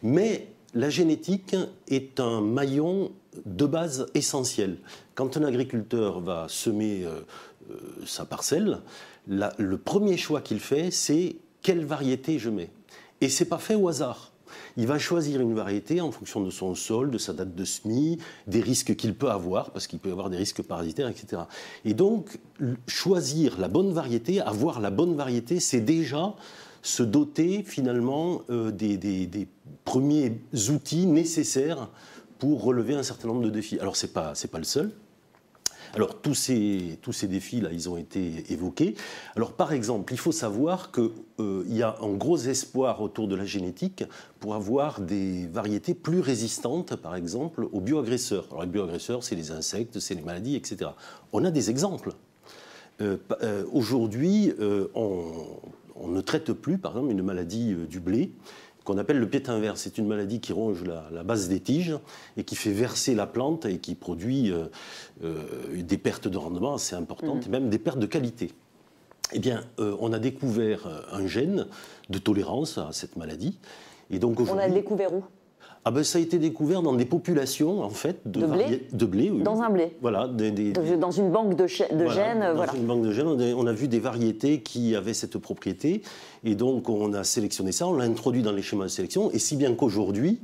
Mais la génétique est un maillon de base essentiel. Quand un agriculteur va semer euh, euh, sa parcelle, le premier choix qu'il fait, c'est quelle variété je mets. Et c'est pas fait au hasard il va choisir une variété en fonction de son sol, de sa date de semis, des risques qu'il peut avoir, parce qu'il peut avoir des risques parasitaires, etc. Et donc, choisir la bonne variété, avoir la bonne variété, c'est déjà se doter finalement euh, des, premiers outils nécessaires pour relever un certain nombre de défis. Alors, ce n'est pas le seul. Alors tous ces, tous ces défis-là, ils ont été évoqués. Alors par exemple, il faut savoir qu'il euh, y a un gros espoir autour de la génétique pour avoir des variétés plus résistantes, par exemple, aux bioagresseurs. Alors les bioagresseurs, c'est les insectes, c'est les maladies, etc. On a des exemples. Euh, euh, aujourd'hui, on, on, ne traite plus, par exemple, une maladie du blé qu'on appelle le pétain vert. C'est une maladie qui ronge la, base des tiges et qui fait verser la plante et qui produit euh, euh, des pertes de rendement assez importantes mmh. et même des pertes de qualité. Eh bien, euh, on a découvert un gène de tolérance à cette maladie. Et donc on a découvert où? Ah ben, ça a été découvert dans des populations en fait de, blé, de blé dans un blé. Voilà, dans une banque de, gènes. Dans voilà. une banque de gènes, on a, vu des variétés qui avaient cette propriété et donc on a sélectionné ça, on l'a introduit dans les schémas de sélection et si bien qu'aujourd'hui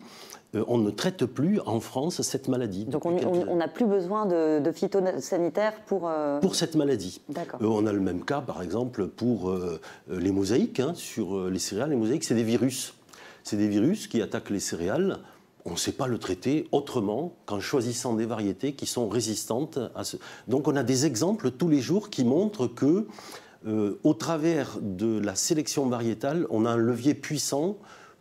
euh, on ne traite plus en France cette maladie. Donc on n'a plus besoin de, de phytosanitaires pour... Euh, pour cette maladie. D'accord. Euh, on a le même cas, par exemple, pour les mosaïques. Hein, sur les céréales, les mosaïques, c'est des virus c'est des virus qui attaquent les céréales on ne sait pas le traiter autrement qu'en choisissant des variétés qui sont résistantes à ce. Donc on a des exemples tous les jours qui montrent que, euh, au travers de la sélection variétale, on a un levier puissant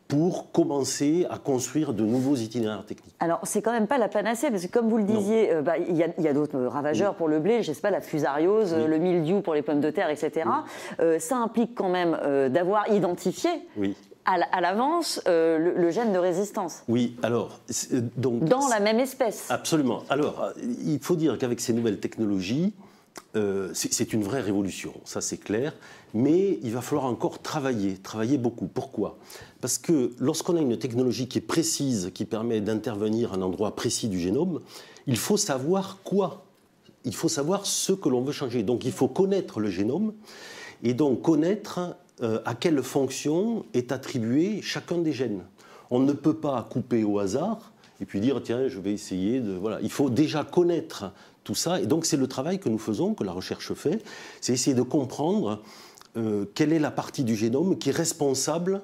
pour commencer à construire de nouveaux itinéraires techniques. Alors, c'est quand même pas la panacée, parce que comme vous le disiez, euh, bah, il y a, d'autres ravageurs pour le blé, je sais pas, la fusariose, le mildiou pour les pommes de terre, etc. Euh, ça implique quand même d'avoir identifié à l'avance euh, le, gène de résistance. Oui, alors. Euh, donc, Dans la même espèce. Absolument. Alors, euh, il faut dire qu'avec ces nouvelles technologies, c'est une vraie révolution, ça c'est clair, mais il va falloir encore travailler, travailler beaucoup. Pourquoi? Parce que lorsqu'on a une technologie qui est précise, qui permet d'intervenir à un endroit précis du génome, il faut savoir quoi Il faut savoir ce que l'on veut changer. Donc il faut connaître le génome et donc connaître euh, à quelle fonction est attribué chacun des gènes. On ne peut pas couper au hasard et puis dire tiens, je vais essayer de. Voilà. Il faut déjà connaître tout ça. Et donc, c'est le travail que nous faisons, que la recherche fait c'est essayer de comprendre euh, quelle est la partie du génome qui est responsable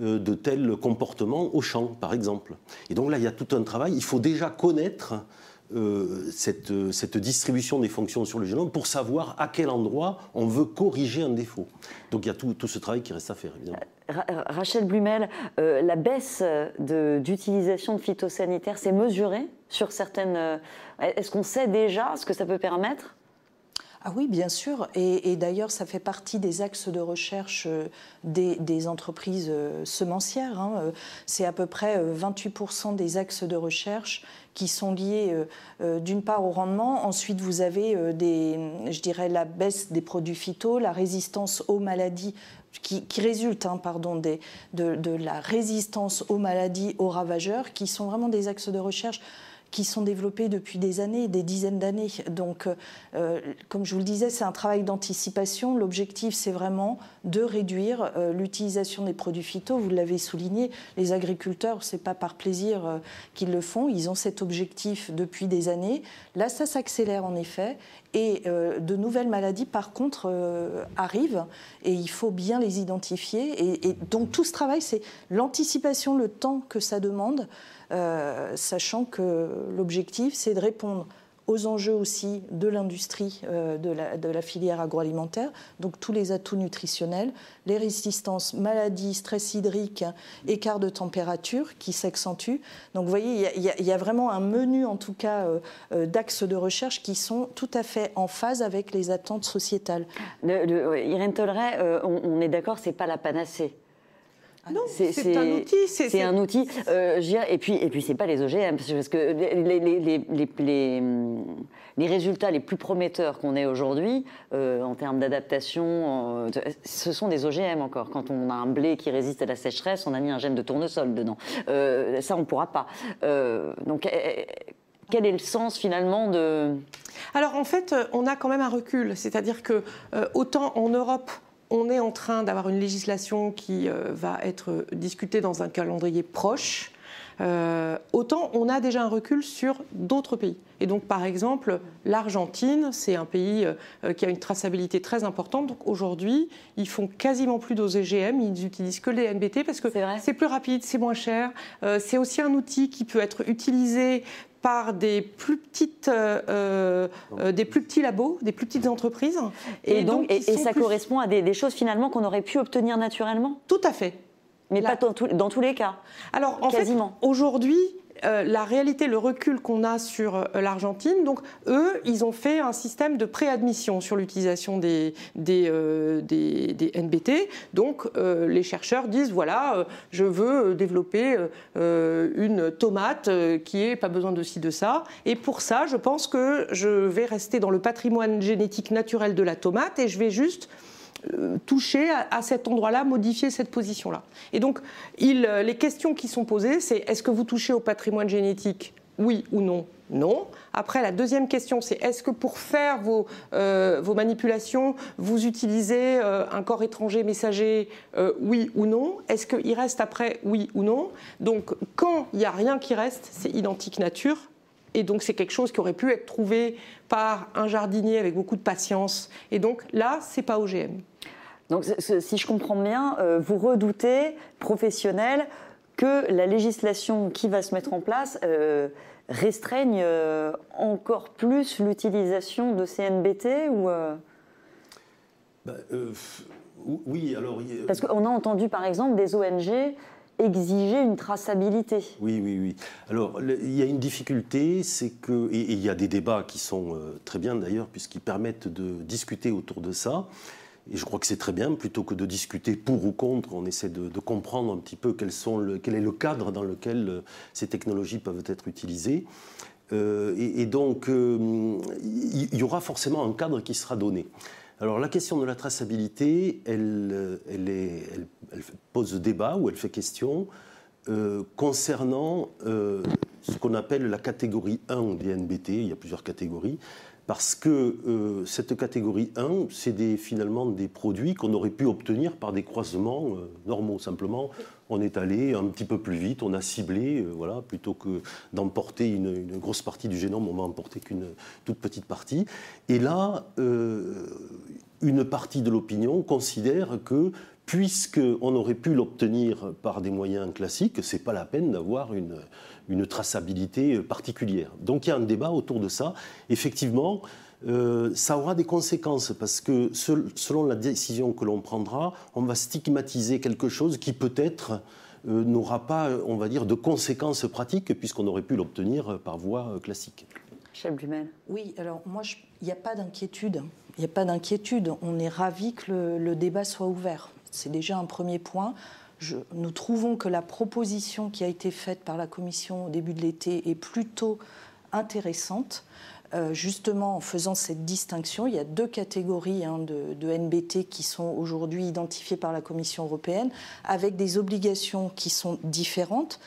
euh, de tel comportement au champ, par exemple. Et donc là, il y a tout un travail. Il faut déjà connaître euh, cette, cette, distribution des fonctions sur le génome pour savoir à quel endroit on veut corriger un défaut. Donc il y a tout, tout ce travail qui reste à faire, évidemment. Rachel Blumel, euh, la baisse d'utilisation de, phytosanitaires, c'est mesuré sur certaines... Euh, est-ce qu'on sait déjà ce que ça peut permettre? Ah oui, bien sûr. Et, d'ailleurs, ça fait partie des axes de recherche des, entreprises semencières. Hein. C'est à peu près 28% des axes de recherche qui sont liés euh, euh, d'une part au rendement, ensuite vous avez euh, des, je dirais la baisse des produits phyto, la résistance aux maladies qui, résulte hein, pardon, de, la résistance aux maladies, aux ravageurs, qui sont vraiment des axes de recherche qui sont développés depuis des années, des dizaines d'années. Donc, euh, comme je vous le disais, c'est un travail d'anticipation. L'objectif, c'est vraiment de réduire euh, l'utilisation des produits phyto. Vous l'avez souligné, les agriculteurs, c'est pas par plaisir euh, qu'ils le font. Ils ont cet objectif depuis des années. Là, ça s'accélère en effet. Et de nouvelles maladies, par contre, arrivent et il faut bien les identifier. Et donc tout ce travail, c'est l'anticipation, le temps que ça demande. Euh, sachant que l'objectif, c'est de répondre aux enjeux aussi de l'industrie euh, de, la, filière agroalimentaire, donc tous les atouts nutritionnels, les résistances, maladies, stress hydrique, écart de température qui s'accentuent. Donc vous voyez, il y, a, vraiment un menu en tout cas euh, d'axes de recherche qui sont tout à fait en phase avec les attentes sociétales. Irène Tolleret, on, on est d'accord, c'est pas la panacée. Non, c'est un outil. C'est un outil. Euh, et puis, et puis c'est pas les OGM, parce que les, les, les, les résultats les plus prometteurs qu'on ait aujourd'hui, euh, en termes d'adaptation, euh, ce sont des OGM encore. Quand on a un blé qui résiste à la sécheresse, on a mis un gène de tournesol dedans. ça, on ne pourra pas. donc, quel est le sens finalement de... Alors en fait, on a quand même un recul. C'est-à-dire que autant en Europe, on est en train d'avoir une législation qui euh, va être discutée dans un calendrier proche. Euh, autant on a déjà un recul sur d'autres pays. Et donc, par exemple, l'Argentine, c'est un pays euh, qui a une traçabilité très importante. Donc, aujourd'hui, ils font quasiment plus d'OGM, ils n'utilisent que les NBT parce que c'est plus rapide, c'est moins cher. c'est aussi un outil qui peut être utilisé par des plus petites, euh, euh, des plus petits labos, des plus petites entreprises. Et, donc, et, ça correspond à des, choses finalement qu'on aurait pu obtenir naturellement? Tout à fait. Mais pas dans, dans, tous les cas? Alors en Quasiment. fait, aujourd'hui, euh, la réalité, le recul qu'on a sur euh, l'Argentine, donc eux, ils ont fait un système de préadmission sur l'utilisation des, euh, NBT. Donc les chercheurs disent, voilà, je veux développer une tomate qui n'ait pas besoin de ci, de ça. Et pour ça, je pense que je vais rester dans le patrimoine génétique naturel de la tomate et je vais juste toucher à, cet endroit-là, modifier cette position-là. Et donc, euh, les questions qui sont posées, c'est est-ce que vous touchez au patrimoine génétique? Oui ou non? Non. Après, la deuxième question, c'est est-ce que pour faire vos, euh, manipulations, vous utilisez un corps étranger messager, oui ou non? Est-ce qu'il reste après, oui ou non? Donc, quand il n'y a rien qui reste, c'est identique nature. Et donc, c'est quelque chose qui aurait pu être trouvé par un jardinier avec beaucoup de patience. Et donc, là, c'est pas OGM. Donc, si je comprends bien, euh, vous redoutez, professionnels, que la législation qui va se mettre en place restreigne encore plus l'utilisation de CNBT ou bah, Oui, alors. Parce qu'on a entendu par exemple des ONG exiger une traçabilité. Oui, oui, oui. Alors, il y a une difficulté, c'est que, et, il y a des débats qui sont euh, très bien d'ailleurs, puisqu'ils permettent de discuter autour de ça. Et je crois que c'est très bien, plutôt que de discuter pour ou contre, on essaie de, comprendre un petit peu quel est le cadre dans lequel euh, ces technologies peuvent être utilisées. Euh, et, donc, il y, aura forcément un cadre qui sera donné. Alors la question de la traçabilité, elle, pose débat ou elle fait question euh, concernant euh, ce qu'on appelle la catégorie 1 des NBT. Il y a plusieurs catégories. Parce que euh, cette catégorie 1, c'est finalement des produits qu'on aurait pu obtenir par des croisements normaux. Simplement, on est allé un petit peu plus vite, on a ciblé, euh, voilà, plutôt que d'emporter une, grosse partie du génome, on va emporter qu'une toute petite partie. Et là, euh, une partie de l'opinion considère que puisqu'on aurait pu l'obtenir par des moyens classiques, ce n'est pas la peine d'avoir une, une, traçabilité particulière. Donc il y a un débat autour de ça. Effectivement, euh, ça aura des conséquences parce que selon la décision que l'on prendra, on va stigmatiser quelque chose qui peut-être euh, n'aura pas, on va dire, de conséquences pratiques puisqu'on aurait pu l'obtenir par voie euh, classique. Chef Blumel. Oui, alors moi, il n'y a pas d'inquiétude. Il n'y a pas d'inquiétude. On est ravis que le, débat soit ouvert. C'est déjà un premier point. Nous trouvons que la proposition qui a été faite par la Commission au début de l'été est plutôt intéressante. Euh, justement en faisant cette distinction. Il y a deux catégories hein, de, NBT qui sont aujourd'hui identifiées par la Commission européenne, avec des obligations qui sont différentes.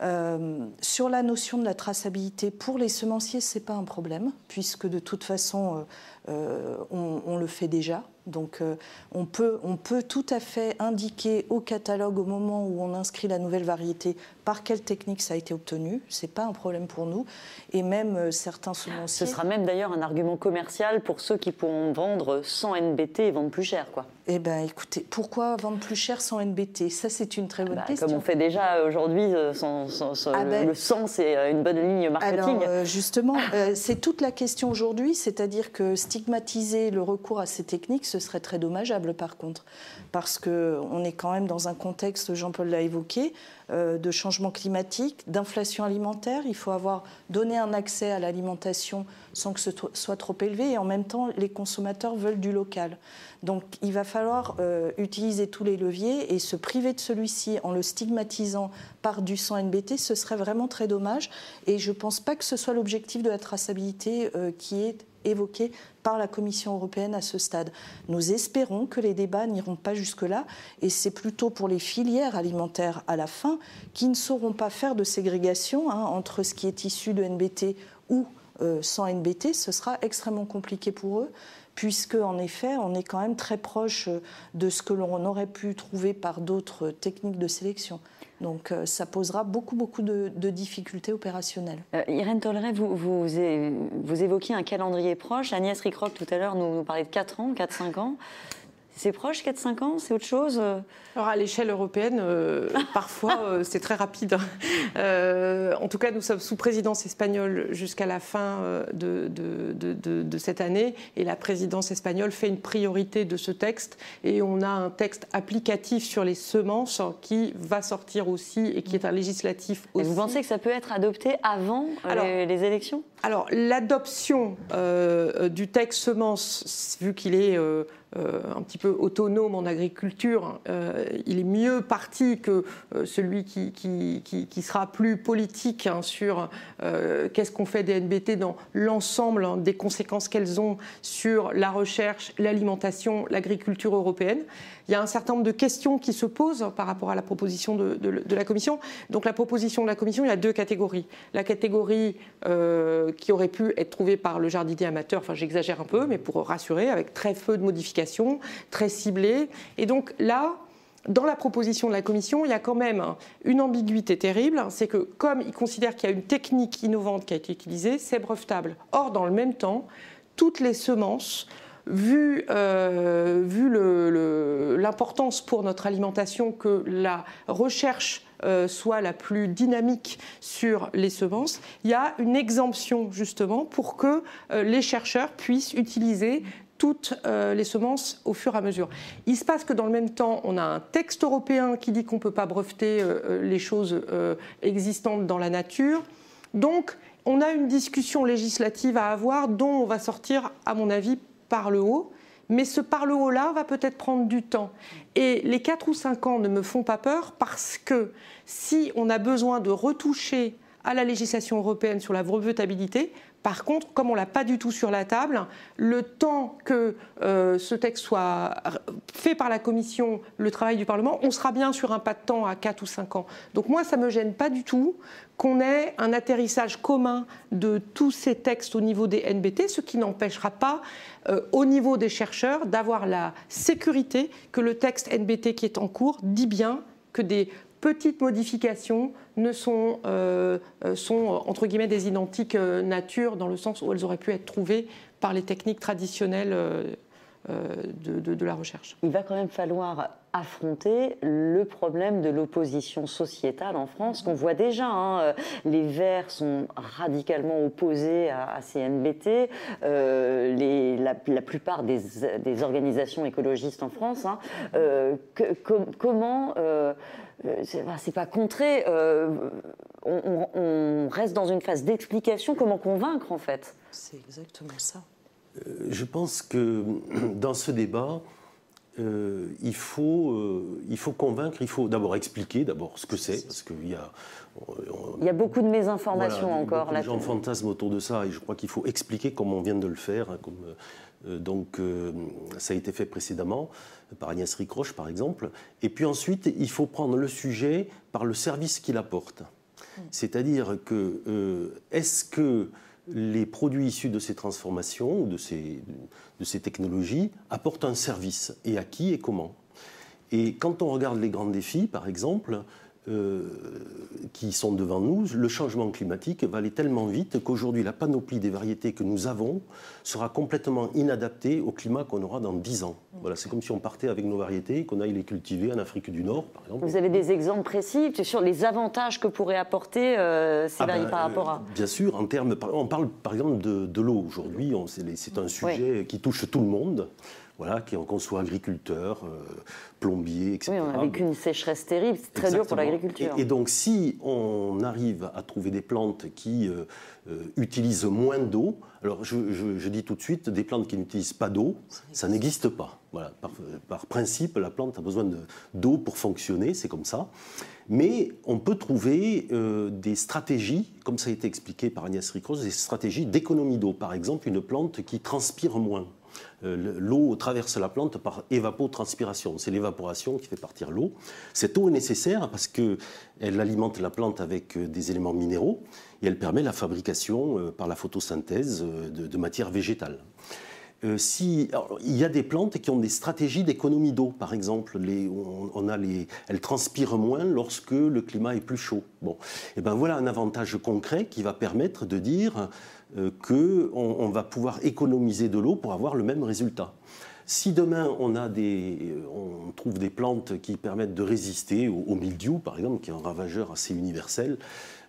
Euh, sur la notion de la traçabilité, pour les semenciers, ce n'est pas un problème, puisque de toute façon, euh, on, le fait déjà. Donc euh, on, peut, on peut tout à fait indiquer au catalogue au moment où on inscrit la nouvelle variété par quelle technique ça a été obtenu. Ce n'est pas un problème pour nous. Et même euh, certains semenciers... Ce sera même d'ailleurs un argument commercial pour ceux qui pourront vendre sans NBT et vendre plus cher. Quoi. Eh bien écoutez, pourquoi vendre plus cher sans NBT Ça c'est une très bonne bah, question. Comme on fait déjà aujourd'hui, euh, ah ben, le sans c'est une bonne ligne marketing. Alors justement, c'est toute la question aujourd'hui, c'est-à-dire que stigmatiser le recours à ces techniques, ce serait très dommageable par contre, parce qu'on est quand même dans un contexte, Jean-Paul l'a évoqué, euh, de changement climatique, d'inflation alimentaire. Il faut avoir donné un accès à l'alimentation sans que ce soit trop élevé et en même temps, les consommateurs veulent du local. Donc il va falloir euh, utiliser tous les leviers et se priver de celui-ci en le stigmatisant par du sang NBT, ce serait vraiment très dommage. Et je ne pense pas que ce soit l'objectif de la traçabilité euh, qui est évoqué par la Commission européenne à ce stade. Nous espérons que les débats n'iront pas jusque-là et c'est plutôt pour les filières alimentaires à la fin qui ne sauront pas faire de ségrégation hein, entre ce qui est issu de NBT ou euh, sans NBT. Ce sera extrêmement compliqué pour eux puisque en effet, on est quand même très proche de ce que l'on aurait pu trouver par d'autres techniques de sélection. Donc euh, ça posera beaucoup, de, difficultés opérationnelles. Euh, Irène Tolleret, vous, vous, évoquiez un calendrier proche. Agnès Rickrock, tout à l'heure, nous, nous parlait de 4 ans, 4-5 ans. C'est proche, 4-5 ans C'est autre chose Alors, à l'échelle européenne, euh, <laughs> parfois, euh, c'est très rapide. Euh, en tout cas, nous sommes sous présidence espagnole jusqu'à la fin de, de, cette année. Et la présidence espagnole fait une priorité de ce texte. Et on a un texte applicatif sur les semences qui va sortir aussi et qui est un législatif aussi. vous pensez que ça peut être adopté avant les, les, élections? Alors, l'adoption du texte semences, vu qu'il est euh, un petit peu autonome en agriculture, euh, il est mieux parti que euh, celui qui, qui, sera plus politique hein, sur qu'est-ce qu'on fait des NBT dans l'ensemble hein, des conséquences qu'elles ont sur la recherche, l'alimentation, l'agriculture européenne. Il y a un certain nombre de questions qui se posent par rapport à la proposition de, la Commission. Donc la proposition de la Commission, il y a deux catégories. La catégorie qui aurait pu être trouvée par le jardinier amateur, enfin j'exagère un peu, mais pour rassurer, avec très peu de modifications très ciblée. Et donc là, dans la proposition de la Commission, il y a quand même une ambiguïté terrible, c'est que comme ils considèrent qu'il y a une technique innovante qui a été utilisée, c'est brevetable. Or, dans le même temps, toutes les semences vu, euh, l'importance pour notre alimentation que la recherche euh, soit la plus dynamique sur les semences, il y a une exemption justement pour que euh, les chercheurs puissent utiliser toutes les semences au fur et à mesure. Il se passe que dans le même temps, on a un texte européen qui dit qu'on ne peut pas breveter les choses existantes dans la nature. Donc, on a une discussion législative à avoir dont on va sortir, à mon avis, par le haut mais ce par le haut-là va peut-être prendre du temps. Et les 4 ou 5 ans ne me font pas peur parce que si on a besoin de retoucher à la législation européenne sur la brevetabilité, par contre, comme on ne l'a pas du tout sur la table, le temps que euh, ce texte soit fait par la Commission, le travail du Parlement, on sera bien sur un pas de temps à 4 ou 5 ans. Donc moi, ça ne me gêne pas du tout qu'on ait un atterrissage commun de tous ces textes au niveau des NBT, ce qui n'empêchera pas, euh, au niveau des chercheurs, d'avoir la sécurité que le texte NBT qui est en cours dit bien que des petites modifications ne sont, euh, euh, sont entre guillemets des identiques euh, nature dans le sens où elles auraient pu être trouvées par les techniques traditionnelles de, de, la recherche. Il va quand même falloir affronter le problème de l'opposition sociétale en France, qu'on voit déjà. Hein. Les Verts sont radicalement opposés à, ces NBT. les, la, plupart des, des, organisations écologistes en France. Hein. Que, comment euh, c'est pas contré. Euh, on, reste dans une phase d'explication. Comment convaincre, en fait? C'est exactement ça. Euh, je pense que <clears throat> dans ce débat, il, faut, il faut convaincre, il faut d'abord expliquer d'abord ce que c'est, parce qu'il y a... il y a beaucoup de mésinformations encore. Les gens fantasment autour de ça, et je crois qu'il faut expliquer comme on vient de le faire, hein, comme euh, donc euh, ça a été fait précédemment par Agnès Ricroche par exemple. Et puis ensuite, il faut prendre le sujet par le service qu'il apporte. C'est-à-dire que euh, est-ce que les produits issus de ces transformations ou de ces, de ces technologies apportent un service et à qui et comment. Et quand on regarde les grands défis, par exemple, qui sont devant nous, le changement climatique va aller tellement vite qu'aujourd'hui, la panoplie des variétés que nous avons sera complètement inadaptée au climat qu'on aura dans 10 ans. Voilà, c'est comme si on partait avec nos variétés, qu'on aille les cultiver en Afrique du Nord, par exemple. Vous avez des exemples précis sur les avantages que pourraient apporter euh, ces ah variétés ben, par rapport à euh, Bien sûr, en termes, on parle par exemple de, l'eau aujourd'hui. C'est un sujet qui touche tout le monde voilà, qu'on soit agriculteur, euh, plombier, etc. Oui, on a vécu une sécheresse terrible, c'est très dur pour l'agriculture. Et, donc, si on arrive à trouver des plantes qui euh, euh, utilisent moins d'eau, alors je, dis tout de suite, des plantes qui n'utilisent pas d'eau, ça n'existe pas. Voilà, par, principe, la plante a besoin d'eau pour fonctionner, c'est comme ça. Mais on peut trouver des stratégies, comme ça a été expliqué par Agnès Ricros, des stratégies d'économie d'eau. Par exemple, une plante qui transpire moins. Euh, l'eau traverse la plante par évapotranspiration. C'est l'évaporation qui fait partir l'eau. Cette eau est nécessaire parce qu'elle alimente la plante avec euh, des éléments minéraux et elle permet la fabrication euh, par la photosynthèse de, matières végétales. Si, il y a des plantes qui ont des stratégies d'économie d'eau, par exemple. On, a les, elles transpirent moins lorsque le climat est plus chaud. Bon, et eh ben voilà un avantage concret qui va permettre de dire euh, va pouvoir économiser de l'eau pour avoir le même résultat. Si demain on, a des, euh, on trouve des plantes qui permettent de résister au, mildiou, par exemple, qui est un ravageur assez universel,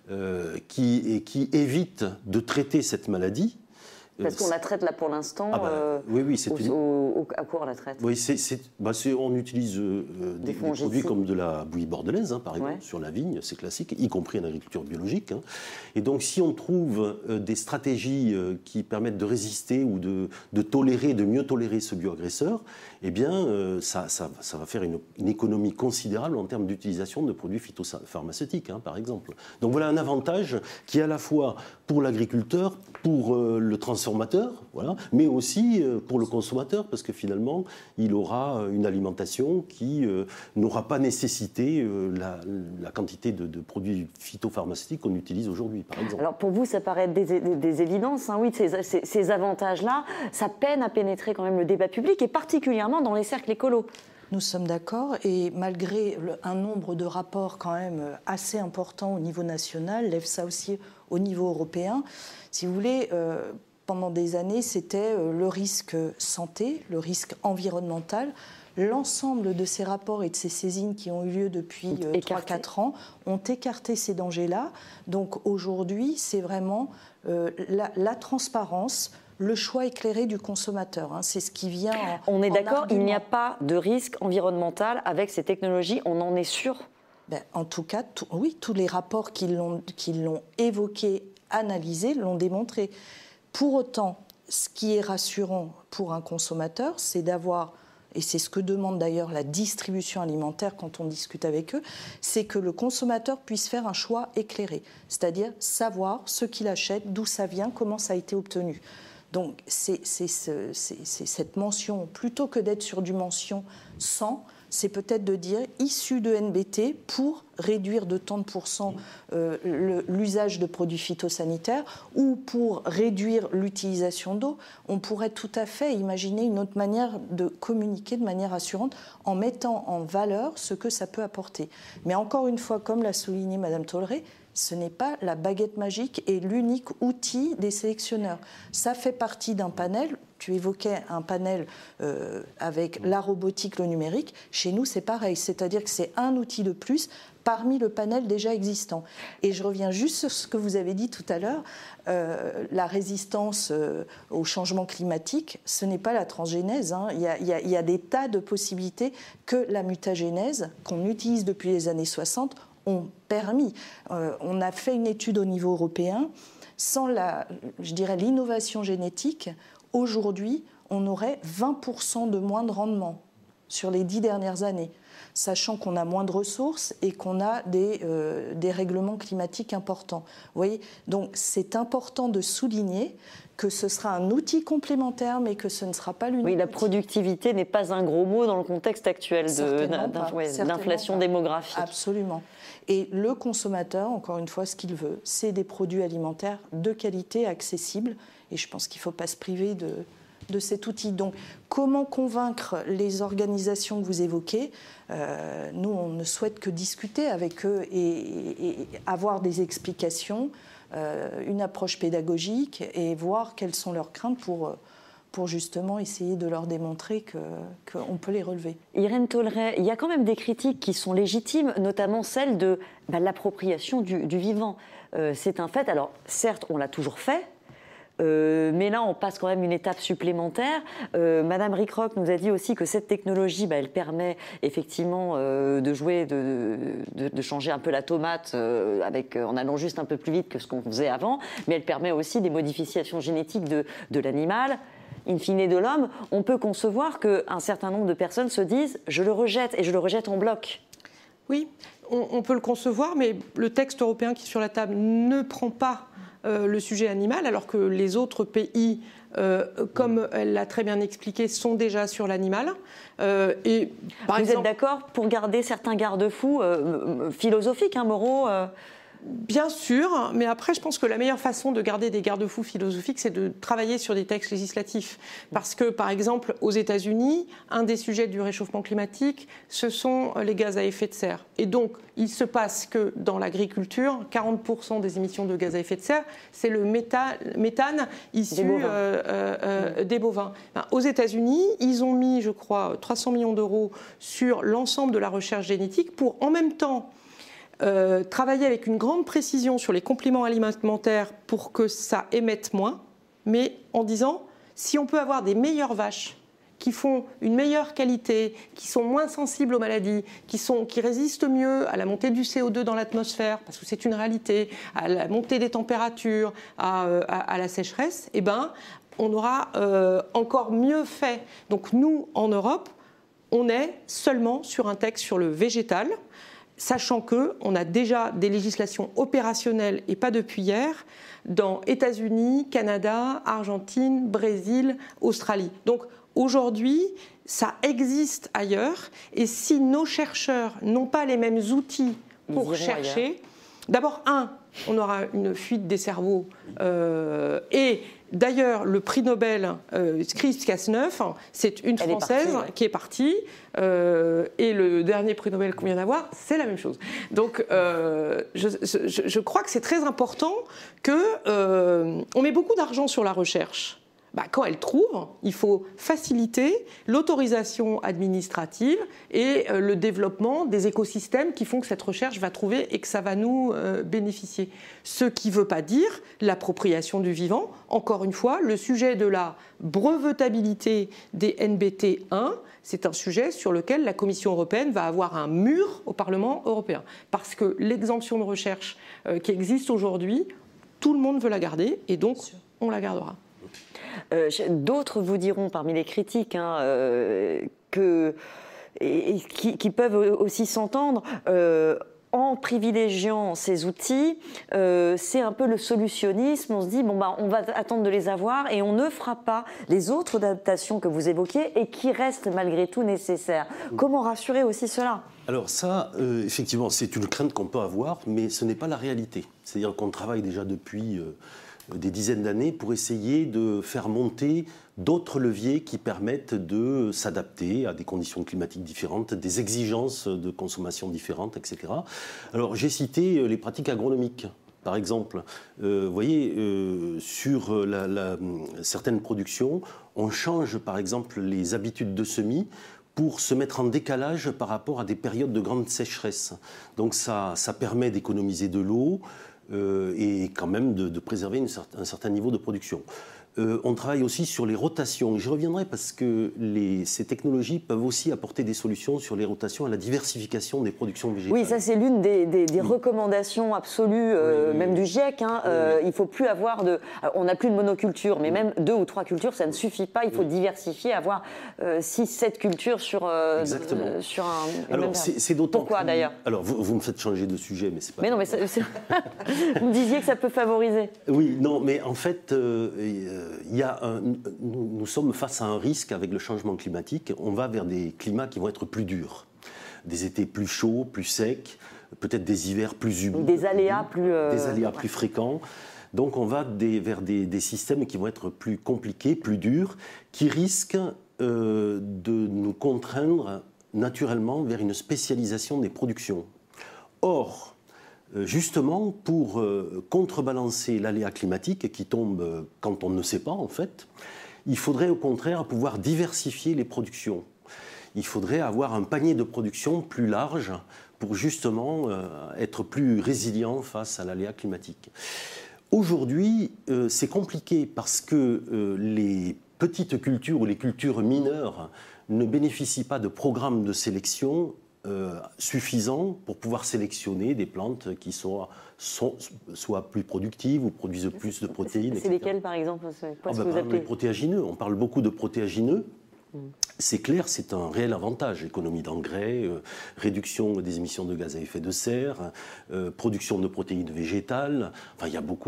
euh, et qui évite de traiter cette maladie, parce qu'on la traite là pour l'instant. Ah bah, euh, oui, oui, c'est à quoi on la traite? Oui, bah, on utilise euh, des, produits comme de la bouillie bordelaise, hein, par exemple, sur la vigne, c'est classique, y compris en agriculture biologique. Hein. Et donc, si on trouve euh, des stratégies qui permettent de résister ou de, de, tolérer, de mieux tolérer ce bioagresseur, eh bien, ça, ça, ça, va faire une, économie considérable en termes d'utilisation de produits phytopharmaceutiques, hein, par exemple. Donc voilà un avantage qui est à la fois pour l'agriculteur, pour le transformateur, voilà, mais aussi euh, pour le consommateur, parce que finalement, il aura une alimentation qui euh, n'aura pas nécessité euh, la, quantité de, produits phytopharmaceutiques qu'on utilise aujourd'hui, par exemple. Alors pour vous, ça paraît des, des, évidences, hein, oui, ces, ces, avantages-là, ça peine à pénétrer quand même le débat public, et particulièrement dans les cercles écolos. Nous sommes d'accord et malgré un nombre de rapports quand même assez important au niveau national, lève ça aussi au niveau européen. Si vous voulez, pendant des années, c'était euh, le risque santé, le risque environnemental, l'ensemble de ces rapports et de ces saisines qui ont eu lieu depuis 3-4 ans ont écarté ces dangers-là. Donc aujourd'hui, c'est vraiment la, la transparence, le choix éclairé du consommateur. Hein. C'est ce qui vient. on est d'accord, il n'y a pas de risque environnemental avec ces technologies, on en est sûr ben, En tout cas, oui, tous les rapports qui l'ont évoqué, analysé, l'ont démontré. Pour autant, ce qui est rassurant pour un consommateur, c'est d'avoir et c'est ce que demande d'ailleurs la distribution alimentaire quand on discute avec eux, c'est que le consommateur puisse faire un choix éclairé, c'est-à-dire savoir ce qu'il achète, d'où ça vient, comment ça a été obtenu. Donc c'est cette mention, plutôt que d'être sur du mention sans, c'est peut-être de dire issu de NBT pour réduire de tant de pourcents euh, l'usage de produits phytosanitaires ou pour réduire l'utilisation d'eau. On pourrait tout à fait imaginer une autre manière de communiquer de manière assurante en mettant en valeur ce que ça peut apporter. Mais encore une fois, comme l'a souligné Madame Tolleret, ce n'est pas la baguette magique et l'unique outil des sélectionneurs. Ça fait partie d'un panel. Tu évoquais un panel euh, avec la robotique, le numérique. Chez nous, c'est pareil. C'est-à-dire que c'est un outil de plus parmi le panel déjà existant. Et je reviens juste sur ce que vous avez dit tout à l'heure. Euh, la résistance euh, au changement climatique, ce n'est pas la transgénèse. Hein. Il, y a, des tas de possibilités que la mutagénèse, qu'on utilise depuis les années 60, ont permis. Euh, on a fait une étude au niveau européen. Sans la, je dirais, l'innovation génétique, aujourd'hui, on aurait 20% de moins de rendement sur les dix dernières années, sachant qu'on a moins de ressources et qu'on a des, euh, des règlements climatiques importants. Vous voyez Donc c'est important de souligner que ce sera un outil complémentaire, mais que ce ne sera pas l'unique. Oui, la productivité n'est pas un gros mot dans le contexte actuel d'inflation démographique. Absolument. Et le consommateur, encore une fois, ce qu'il veut, c'est des produits alimentaires de qualité, accessibles. Et je pense qu'il ne faut pas se priver de, cet outil. Donc, comment convaincre les organisations que vous évoquez? Euh, Nous, on ne souhaite que discuter avec eux et, avoir des explications, euh, une approche pédagogique et voir quelles sont leurs craintes pour pour justement essayer de leur démontrer qu'on peut les relever. Irène Tolleret, il y a quand même des critiques qui sont légitimes, notamment celle de bah, l'appropriation du, vivant. Euh, c'est un fait. Alors, certes, on l'a toujours fait. Euh, mais là, on passe quand même une étape supplémentaire. Euh, Madame Rickrock nous a dit aussi que cette technologie, bah, elle permet effectivement de jouer, de, de, changer un peu la tomate avec, en allant juste un peu plus vite que ce qu'on faisait avant, mais elle permet aussi des modifications génétiques de, de l'animal in fine de l'homme, on peut concevoir qu'un certain nombre de personnes se disent je le rejette et je le rejette en bloc. Oui, on, peut le concevoir, mais le texte européen qui est sur la table ne prend pas euh, le sujet animal, alors que les autres pays, euh, comme elle l'a très bien expliqué, sont déjà sur l'animal. Euh, et Vous êtes d'accord pour garder certains garde-fous philosophiques, hein, moraux Bien sûr, mais après, je pense que la meilleure façon de garder des garde-fous philosophiques, c'est de travailler sur des textes législatifs. Parce que, par exemple, aux États-Unis, un des sujets du réchauffement climatique, ce sont les gaz à effet de serre. Et donc, il se passe que dans l'agriculture, 40% des émissions de gaz à effet de serre, c'est le méthane issu des bovins. Euh, euh, des bovins. Ben, aux États-Unis, ils ont mis, je crois, 300 millions d'euros sur l'ensemble de la recherche génétique pour, en même temps, euh, travailler avec une grande précision sur les compléments alimentaires pour que ça émette moins, mais en disant si on peut avoir des meilleures vaches qui font une meilleure qualité, qui sont moins sensibles aux maladies, qui, résistent mieux à la montée du CO2 dans l'atmosphère, parce que c'est une réalité, à la montée des températures, à, euh, la sécheresse, eh ben, on aura euh, encore mieux fait. Donc nous, en Europe, on est seulement sur un texte sur le végétal, sachant que on a déjà des législations opérationnelles et pas depuis hier dans États-Unis, Canada, Argentine, Brésil, Australie. Donc aujourd'hui, ça existe ailleurs et si nos chercheurs n'ont pas les mêmes outils pour chercher, d'abord un, on aura une fuite des cerveaux euh, et D'ailleurs, le prix Nobel euh, Cas9, c'est une Française qui est partie, euh, et le dernier prix Nobel qu'on vient d'avoir, c'est la même chose. Donc, euh, je, crois que c'est très important que on met beaucoup d'argent sur la recherche. Bah, quand elle trouve, il faut faciliter l'autorisation administrative et euh, le développement des écosystèmes qui font que cette recherche va trouver et que ça va nous euh, bénéficier. Ce qui ne veut pas dire l'appropriation du vivant. Encore une fois, le sujet de la brevetabilité des NBT 1, c'est un sujet sur lequel la Commission européenne va avoir un mur au Parlement européen. Parce que l'exemption de recherche euh, qui existe aujourd'hui, tout le monde veut la garder et donc on la gardera. Euh, d'autres vous diront parmi les critiques hein, euh, que, et, qui, peuvent aussi s'entendre. Euh, en privilégiant ces outils, c'est un peu le solutionnisme. On se dit, bon, bah, on va attendre de les avoir et on ne fera pas les autres adaptations que vous évoquiez et qui restent malgré tout nécessaires. Comment rassurer aussi cela? Alors ça, effectivement, c'est une crainte qu'on peut avoir, mais ce n'est pas la réalité. C'est-à-dire qu'on travaille déjà depuis des dizaines d'années pour essayer de faire monter d'autres leviers qui permettent de s'adapter à des conditions climatiques différentes, des exigences de consommation différentes, etc. Alors j'ai cité euh, les pratiques agronomiques. Par exemple, euh, vous voyez, euh, sur certaines productions, on change par exemple les habitudes de semis pour se mettre en décalage par rapport à des périodes de grande sécheresse. Donc ça, ça permet d'économiser de l'eau, et quand même de, préserver un certain niveau de production. Euh, on travaille aussi sur les rotations. Je reviendrai parce que ces technologies peuvent aussi apporter des solutions sur les rotations à la diversification des productions végétales. Oui, ça c'est l'une des, recommandations absolues, euh, même du GIEC. Hein. Euh, il faut plus avoir de... on n'a plus de monoculture, mais même deux ou trois cultures, ça ne suffit pas. Il faut diversifier, avoir six, sept cultures sur, Exactement. sur un... Alors c'est d'autant Pourquoi d'ailleurs? Alors vous, me faites changer de sujet, mais c'est pas... Mais non, mais <laughs> vous me disiez que ça peut favoriser. Oui, non, mais en fait y a nous, sommes face à un risque avec le changement climatique. On va vers des climats qui vont être plus durs, des étés plus chauds, plus secs, peut-être des hivers plus humides, des aléas plus, euh, des aléas plus fréquents. Donc on va vers des, systèmes qui vont être plus compliqués, plus durs, qui risquent euh, de nous contraindre naturellement vers une spécialisation des productions. Or, euh, justement pour euh, contrebalancer l'aléa climatique qui tombe euh, quand on ne sait pas en fait, il faudrait au contraire pouvoir diversifier les productions. Il faudrait avoir un panier de production plus large pour justement être plus résilient face à l'aléa climatique. Aujourd'hui, c'est compliqué parce que les petites cultures ou les cultures mineures ne bénéficient pas de programmes de sélection euh, suffisant pour pouvoir sélectionner des plantes qui soient, soit plus productives ou produisent plus de protéines. C'est lesquelles par exemple ah bah, Les protéagineux. On parle beaucoup de protéagineux. C'est clair, c'est un réel avantage. Économie d'engrais, euh, réduction des émissions de gaz à effet de serre, euh, production de protéines végétales,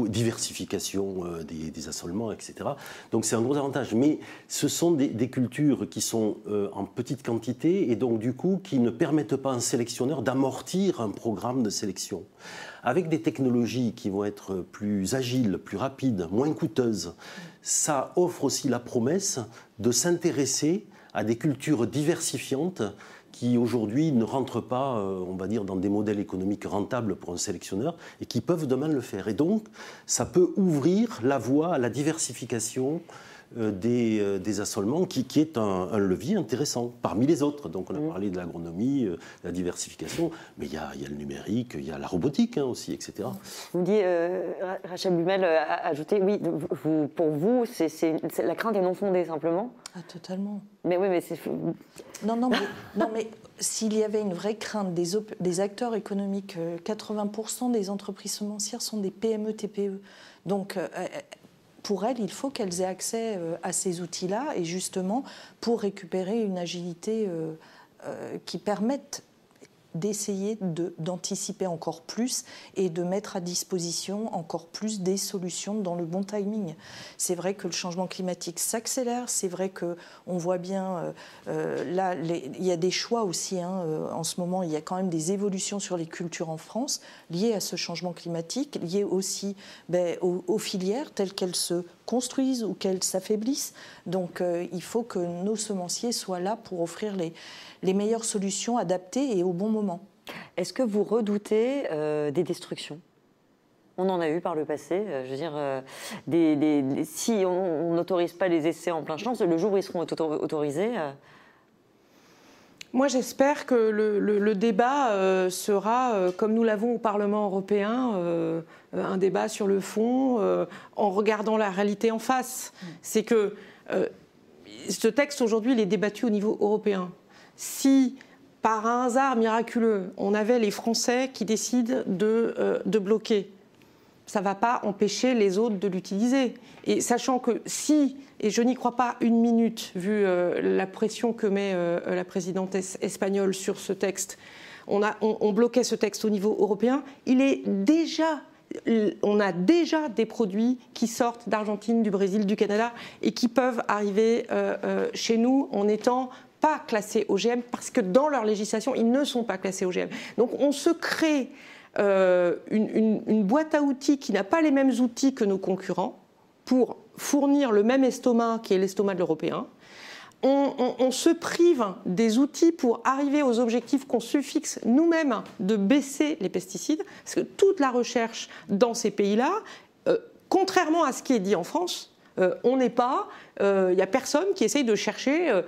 diversification euh, des, assolements, etc. Donc c'est un gros avantage. Mais ce sont des, des cultures qui sont en petite quantité et donc du coup qui ne permettent pas à un sélectionneur d'amortir un programme de sélection. Avec des technologies qui vont être plus agiles, plus rapides, moins coûteuses, ça offre aussi la promesse de s'intéresser à des cultures diversifiantes qui aujourd'hui ne rentrent pas, euh, on va dire, dans des modèles économiques rentables pour un sélectionneur et qui peuvent demain le faire. Et donc, ça peut ouvrir la voie à la diversification euh, euh, des, assolements, qui, est un, levier intéressant parmi les autres. Donc on a mm. parlé de l'agronomie, euh, de la diversification, mais il y, a, le numérique, il y a la robotique hein, aussi, etc. Vous dites, Rachel Blumel a ajouté, oui, pour vous, c'est, la crainte est non fondée simplement Ah, totalement. Mais oui, mais c'est... Non, non, mais, <laughs> non, mais s'il y avait une vraie crainte des, des acteurs économiques, 80% des entreprises semencières sont des PME-TPE. Donc, pour elles, il faut qu'elles aient accès euh, à ces outils-là et justement pour récupérer une agilité euh, euh, qui permette d'essayer d'anticiper encore plus et de mettre à disposition encore plus des solutions dans le bon timing. C'est vrai que le changement climatique s'accélère, c'est vrai que on voit bien euh, euh, là il y a des choix aussi hein, euh, en ce moment, il y a quand même des évolutions sur les cultures en France liées à ce changement climatique, liées aussi ben, aux, filières telles qu'elles se construisent ou qu'elles s'affaiblissent. Donc il faut que nos semenciers soient là pour offrir les les meilleures solutions adaptées et au bon moment. Est-ce que vous redoutez euh, des destructions? On en a eu par le passé. je veux dire, si on n'autorise pas les essais en plein champ, le jour où ils seront autorisés. Moi, j'espère que le, débat sera, comme nous l'avons au Parlement européen, un débat sur le fond, en regardant la réalité en face. C'est que ce texte, aujourd'hui, il est débattu au niveau européen. Si, par un hasard miraculeux, on avait les Français qui décident de, euh, bloquer, ça ne va pas empêcher les autres de l'utiliser. Et sachant que si, et je n'y crois pas une minute, vu euh, la pression que met euh, la présidente espagnole sur ce texte, on, a, bloquait ce texte au niveau européen, il est déjà on a déjà des produits qui sortent d'Argentine, du Brésil, du Canada et qui peuvent arriver euh, euh, chez nous en étant pas classés OGM parce que dans leur législation, ils ne sont pas classés OGM. Donc on se crée euh, une, boîte à outils qui n'a pas les mêmes outils que nos concurrents pour fournir le même estomac qui est l'estomac de l'européen. On, se prive des outils pour arriver aux objectifs qu'on se fixe nous-mêmes de baisser les pesticides, parce que toute la recherche dans ces pays-là, euh, contrairement à ce qui est dit en France, euh, on n'est pas, il euh, n'y a personne qui essaye de chercher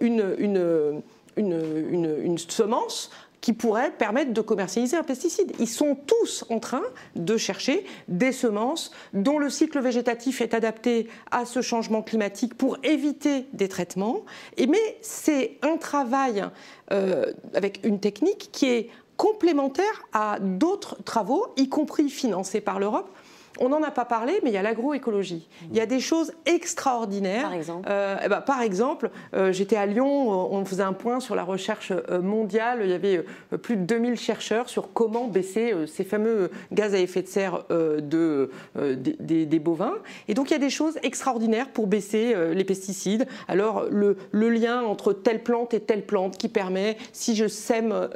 une, une, semence qui pourraient permettre de commercialiser un pesticide. Ils sont tous en train de chercher des semences dont le cycle végétatif est adapté à ce changement climatique pour éviter des traitements. Mais c'est un travail euh, avec une technique qui est complémentaire à d'autres travaux, y compris financés par l'Europe, on n'en a pas parlé, mais il y a l'agroécologie. Il y a des choses extraordinaires. Par exemple euh, eh ben, Par exemple, euh, j'étais à Lyon, on faisait un point sur la recherche euh, mondiale. Il y avait plus de 2000 chercheurs sur comment baisser ces fameux gaz à effet de serre de, des, bovins. Et donc, il y a des choses extraordinaires pour baisser les pesticides. Alors, le, lien entre telle plante et telle plante qui permet, si je sème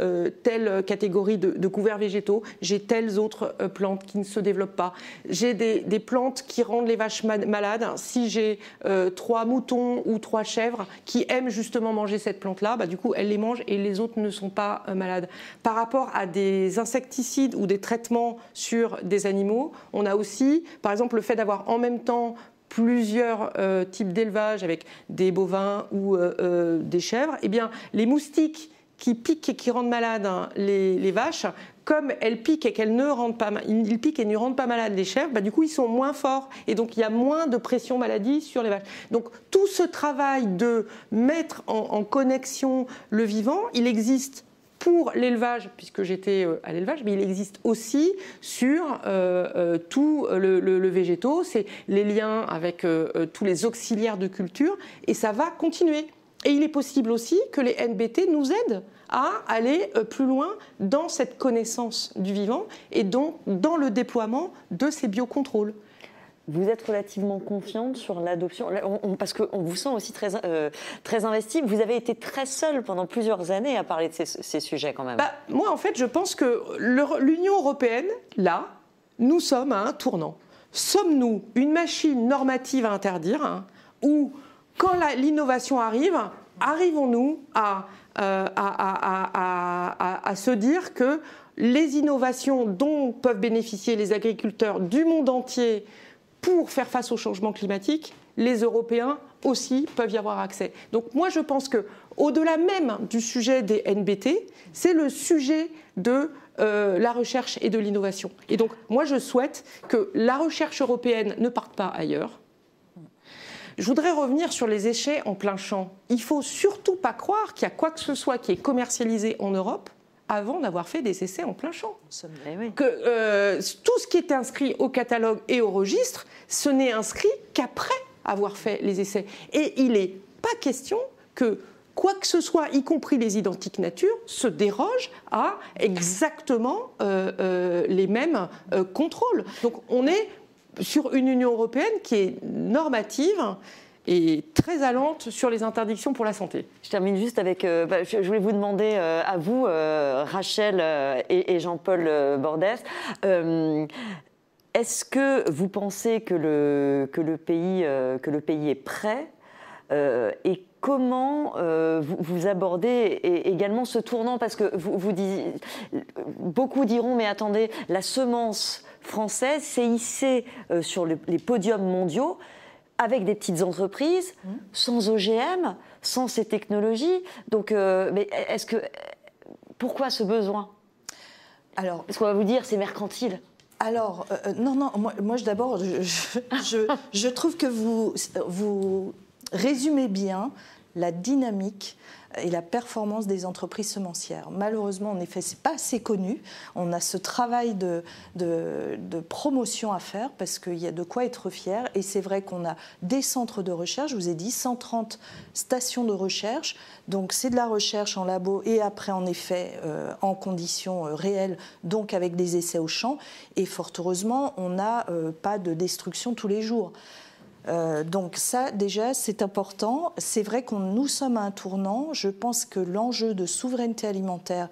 telle catégorie de, de couverts végétaux, j'ai telles autres plantes qui ne se développent pas j'ai des, plantes qui rendent les vaches malades. Si j'ai euh, trois moutons ou trois chèvres qui aiment justement manger cette plante-là, bah, du coup, elles les mangent et les autres ne sont pas euh, malades. Par rapport à des insecticides ou des traitements sur des animaux, on a aussi, par exemple, le fait d'avoir en même temps plusieurs euh, types d'élevage avec des bovins ou des chèvres, eh bien, les moustiques qui piquent et qui rendent malades hein, les, vaches, comme elles piquent et qu'elles ne rendent pas, ils piquent et ne rendent pas malades les chèvres, bah, du coup ils sont moins forts et donc il y a moins de pression maladie sur les vaches. Donc tout ce travail de mettre en, connexion le vivant, il existe pour l'élevage, puisque j'étais euh, à l'élevage, mais il existe aussi sur euh, euh, tout le, le, végétaux, c'est les liens avec tous les auxiliaires de culture, et ça va continuer. Et il est possible aussi que les NBT nous aident à aller euh, plus loin dans cette connaissance du vivant et donc dans le déploiement de ces biocontrôles. Vous êtes relativement confiante sur l'adoption, parce qu'on vous sent aussi très, euh, très investi. Vous avez été très seule pendant plusieurs années à parler de ces, sujets quand même. Bah, moi, en fait, je pense que l'Union européenne, là, nous sommes à un tournant. Sommes-nous une machine normative à interdire, hein, ou quand l'innovation arrive, arrivons-nous à, euh, à, se dire que les innovations dont peuvent bénéficier les agriculteurs du monde entier pour faire face au changement climatique, les Européens aussi peuvent y avoir accès. Donc moi je pense que au-delà même du sujet des NBT, c'est le sujet de euh, la recherche et de l'innovation. Et donc moi je souhaite que la recherche européenne ne parte pas ailleurs, je voudrais revenir sur les échecs en plein champ. Il faut surtout pas croire qu'il y a quoi que ce soit qui est commercialisé en Europe avant d'avoir fait des essais en plein champ. Eh que euh, tout ce qui est inscrit au catalogue et au registre, ce n'est inscrit qu'après avoir fait les essais. Et il n'est pas question que quoi que ce soit, y compris les identiques natures, se déroge à exactement euh, euh, les mêmes contrôles. Donc on est sur une Union européenne qui est normative et très allante sur les interdictions pour la santé. Je termine juste avec, euh, bah, je, voulais vous demander euh, à vous, euh, Rachel et, Jean-Paul Bordès, est-ce que vous pensez que le, que le, pays, que le pays est prêt et comment vous, abordez également ce tournant? Parce que beaucoup diront, mais attendez, la semence française s'est hissée sur les podiums mondiaux avec des petites entreprises, mmh. sans OGM, sans ces technologies. Donc, mais est-ce que pourquoi ce besoin? Alors, Parce qu'on va vous dire c'est mercantile. Alors, non, non, moi, moi d'abord, je, je, je, trouve que vous, vous résumez bien la dynamique et la performance des entreprises semencières. Malheureusement, en effet, ce n'est pas assez connu. On a ce travail de, promotion à faire parce qu'il y a de quoi être fier. Et c'est vrai qu'on a des centres de recherche, je vous ai dit 130 stations de recherche. Donc c'est de la recherche en labo et après, en effet, euh, en conditions euh, réelles, donc avec des essais au champ. Et fort heureusement, on n'a euh, pas de destruction tous les jours. Euh, donc ça, déjà, c'est important. C'est vrai qu'on nous sommes à un tournant. Je pense que l'enjeu de souveraineté alimentaire,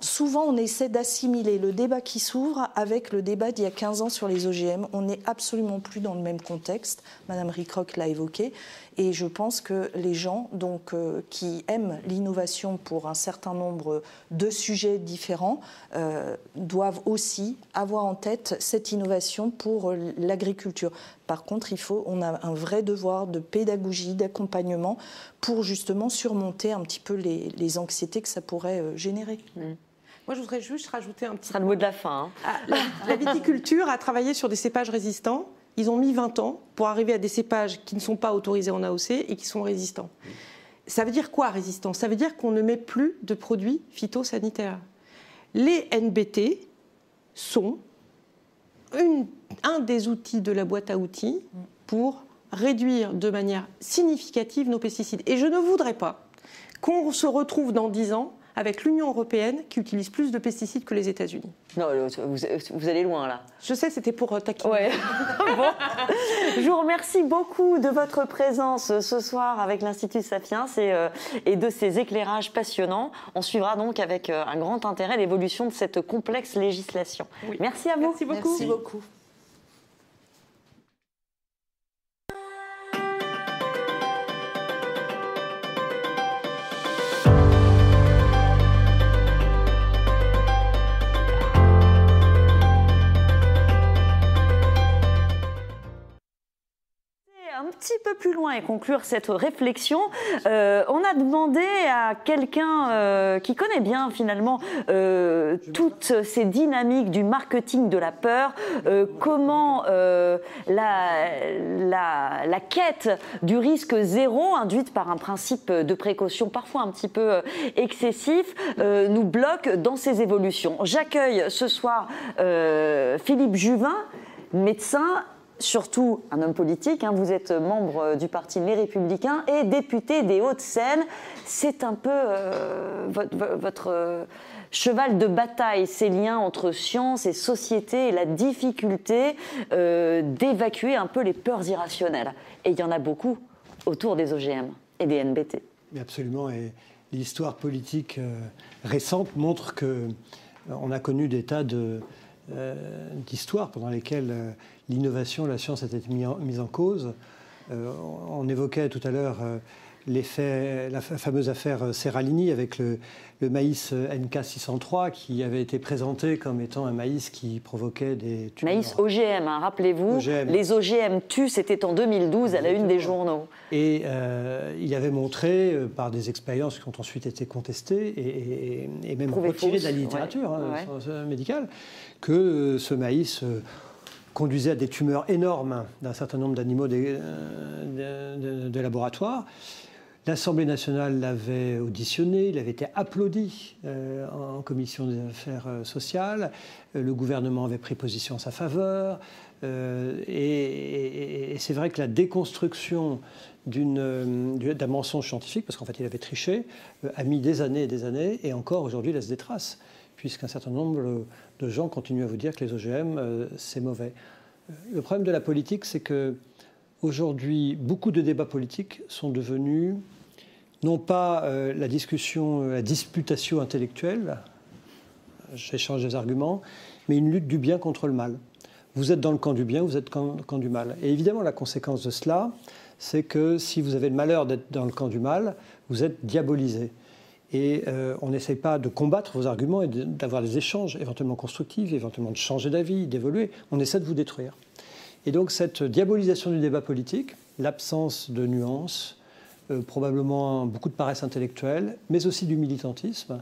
souvent on essaie d'assimiler le débat qui s'ouvre avec le débat d'il y a 15 ans sur les OGM. On n'est absolument plus dans le même contexte. Madame Rickrock l'a évoqué. Et je pense que les gens donc, euh, qui aiment l'innovation pour un certain nombre de sujets différents euh, doivent aussi avoir en tête cette innovation pour l'agriculture. Par contre, il faut, on a un vrai devoir de pédagogie, d'accompagnement pour justement surmonter un petit peu les, anxiétés que ça pourrait euh, générer. Mmh. Moi, je voudrais juste rajouter un petit. Ce sera le mot de la fin. Hein. Ah, la, la viticulture a travaillé sur des cépages résistants ils ont mis 20 ans pour arriver à des cépages qui ne sont pas autorisés en AOC et qui sont résistants. Ça veut dire quoi résistant Ça veut dire qu'on ne met plus de produits phytosanitaires. Les NBT sont un des outils de la boîte à outils pour réduire de manière significative nos pesticides. Et je ne voudrais pas qu'on se retrouve dans 10 ans avec l'Union européenne qui utilise plus de pesticides que les États-Unis. Non, vous, allez loin là. Je sais, c'était pour euh, taquiner. Ouais. <laughs> bon. Je vous remercie beaucoup de votre présence euh, ce soir avec l'Institut Sapiens et, euh, et, de ces éclairages passionnants. On suivra donc avec un grand intérêt l'évolution de cette complexe législation. Merci à vous. Merci beaucoup. Merci beaucoup. Petit peu plus loin et conclure cette réflexion, euh, on a demandé à quelqu'un euh, qui connaît bien finalement euh, toutes ces dynamiques du marketing de la peur, comment la, la, la, quête du risque zéro induite par un principe de précaution parfois un petit peu excessif nous bloque dans ces évolutions. J'accueille ce soir Philippe Juvin, médecin surtout un homme politique. Hein. Vous êtes membre du parti Les Républicains et député des Hauts-de-Seine. C'est un peu euh, votre, euh, cheval de bataille, ces liens entre science et société et la difficulté euh, d'évacuer un peu les peurs irrationnelles. Et il y en a beaucoup autour des OGM et des NBT. Absolument. Et l'histoire politique récente montre que on a connu des tas d'histoires pendant lesquelles l'innovation, la science était mise en, cause. Euh, on évoquait tout à l'heure euh, l'effet, la fameuse affaire euh, Serralini avec le, maïs NK603 qui avait été présenté comme étant un maïs qui provoquait des tumeurs. Maïs OGM, hein, rappelez-vous. Les OGM tuent, c'était en 2012 à la une des journaux. Et il avait montré par des expériences qui ont ensuite été contestées et, même retirées de la littérature hein, médicale que ce maïs conduisait à des tumeurs énormes d'un certain nombre d'animaux de, de, laboratoire. L'Assemblée nationale l'avait auditionné, il avait été applaudi euh, en commission des affaires euh, sociales, euh, le gouvernement avait pris position en sa faveur, et, c'est vrai que la déconstruction d'un mensonge scientifique, parce qu'en fait il avait triché, a mis des années et des années, et encore aujourd'hui laisse des traces puisqu'un certain nombre de gens continuent à vous dire que les OGM, euh, c'est mauvais. Le problème de la politique, c'est que aujourd'hui, beaucoup de débats politiques sont devenus non pas euh, la discussion, la disputation intellectuelle, j'échange des arguments, mais une lutte du bien contre le mal. Vous êtes dans le camp du bien, vous êtes dans le camp du mal. Et évidemment, la conséquence de cela, c'est que si vous avez le malheur d'être dans le camp du mal, vous êtes diabolisé. Et euh, on n'essaye pas de combattre vos arguments et d'avoir des échanges éventuellement constructifs, éventuellement de changer d'avis, d'évoluer. On essaie de vous détruire. Et donc cette diabolisation du débat politique, l'absence de nuances, euh, probablement beaucoup de paresse intellectuelle, mais aussi du militantisme,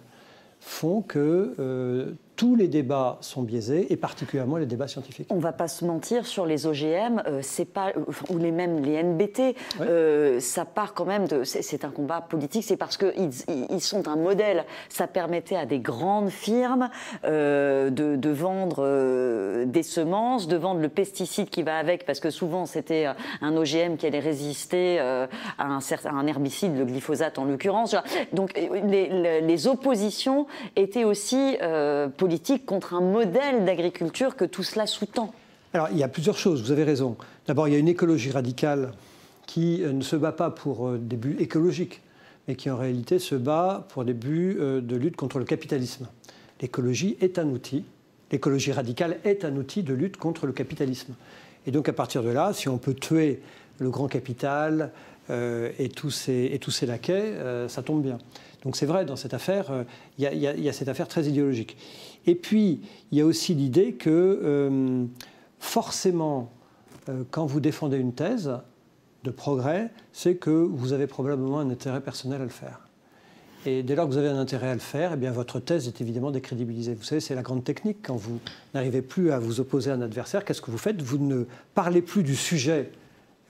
font que euh, tous les débats sont biaisés, et particulièrement les débats scientifiques. On ne va pas se mentir sur les OGM, euh, c'est pas, ou les mêmes les NBT, euh, ça part quand même de. C'est un combat politique, c'est parce qu'ils ils sont un modèle. Ça permettait à des grandes firmes euh, de, de, vendre des semences, de vendre le pesticide qui va avec, parce que souvent c'était un OGM qui allait résister à un herbicide, le glyphosate en l'occurrence. Donc les, les, oppositions étaient aussi politiques contre un modèle d'agriculture que tout cela sous-tend Alors, il y a plusieurs choses, vous avez raison. D'abord, il y a une écologie radicale qui euh, ne se bat pas pour euh, des buts écologiques, mais qui en réalité se bat pour des buts euh, de lutte contre le capitalisme. L'écologie est un outil, l'écologie radicale est un outil de lutte contre le capitalisme. Et donc à partir de là, si on peut tuer le grand capital et, tous ces, et tous ces laquais, ça tombe bien. Donc c'est vrai, dans cette affaire, il y, a cette affaire très idéologique. Et puis, il y a aussi l'idée que euh, forcément, euh, quand vous défendez une thèse de progrès, c'est que vous avez probablement un intérêt personnel à le faire. Et dès lors que vous avez un intérêt à le faire, eh bien, votre thèse est évidemment décrédibilisée. Vous savez, c'est la grande technique. Quand vous n'arrivez plus à vous opposer à un adversaire, qu'est-ce que vous faites? Vous ne parlez plus du sujet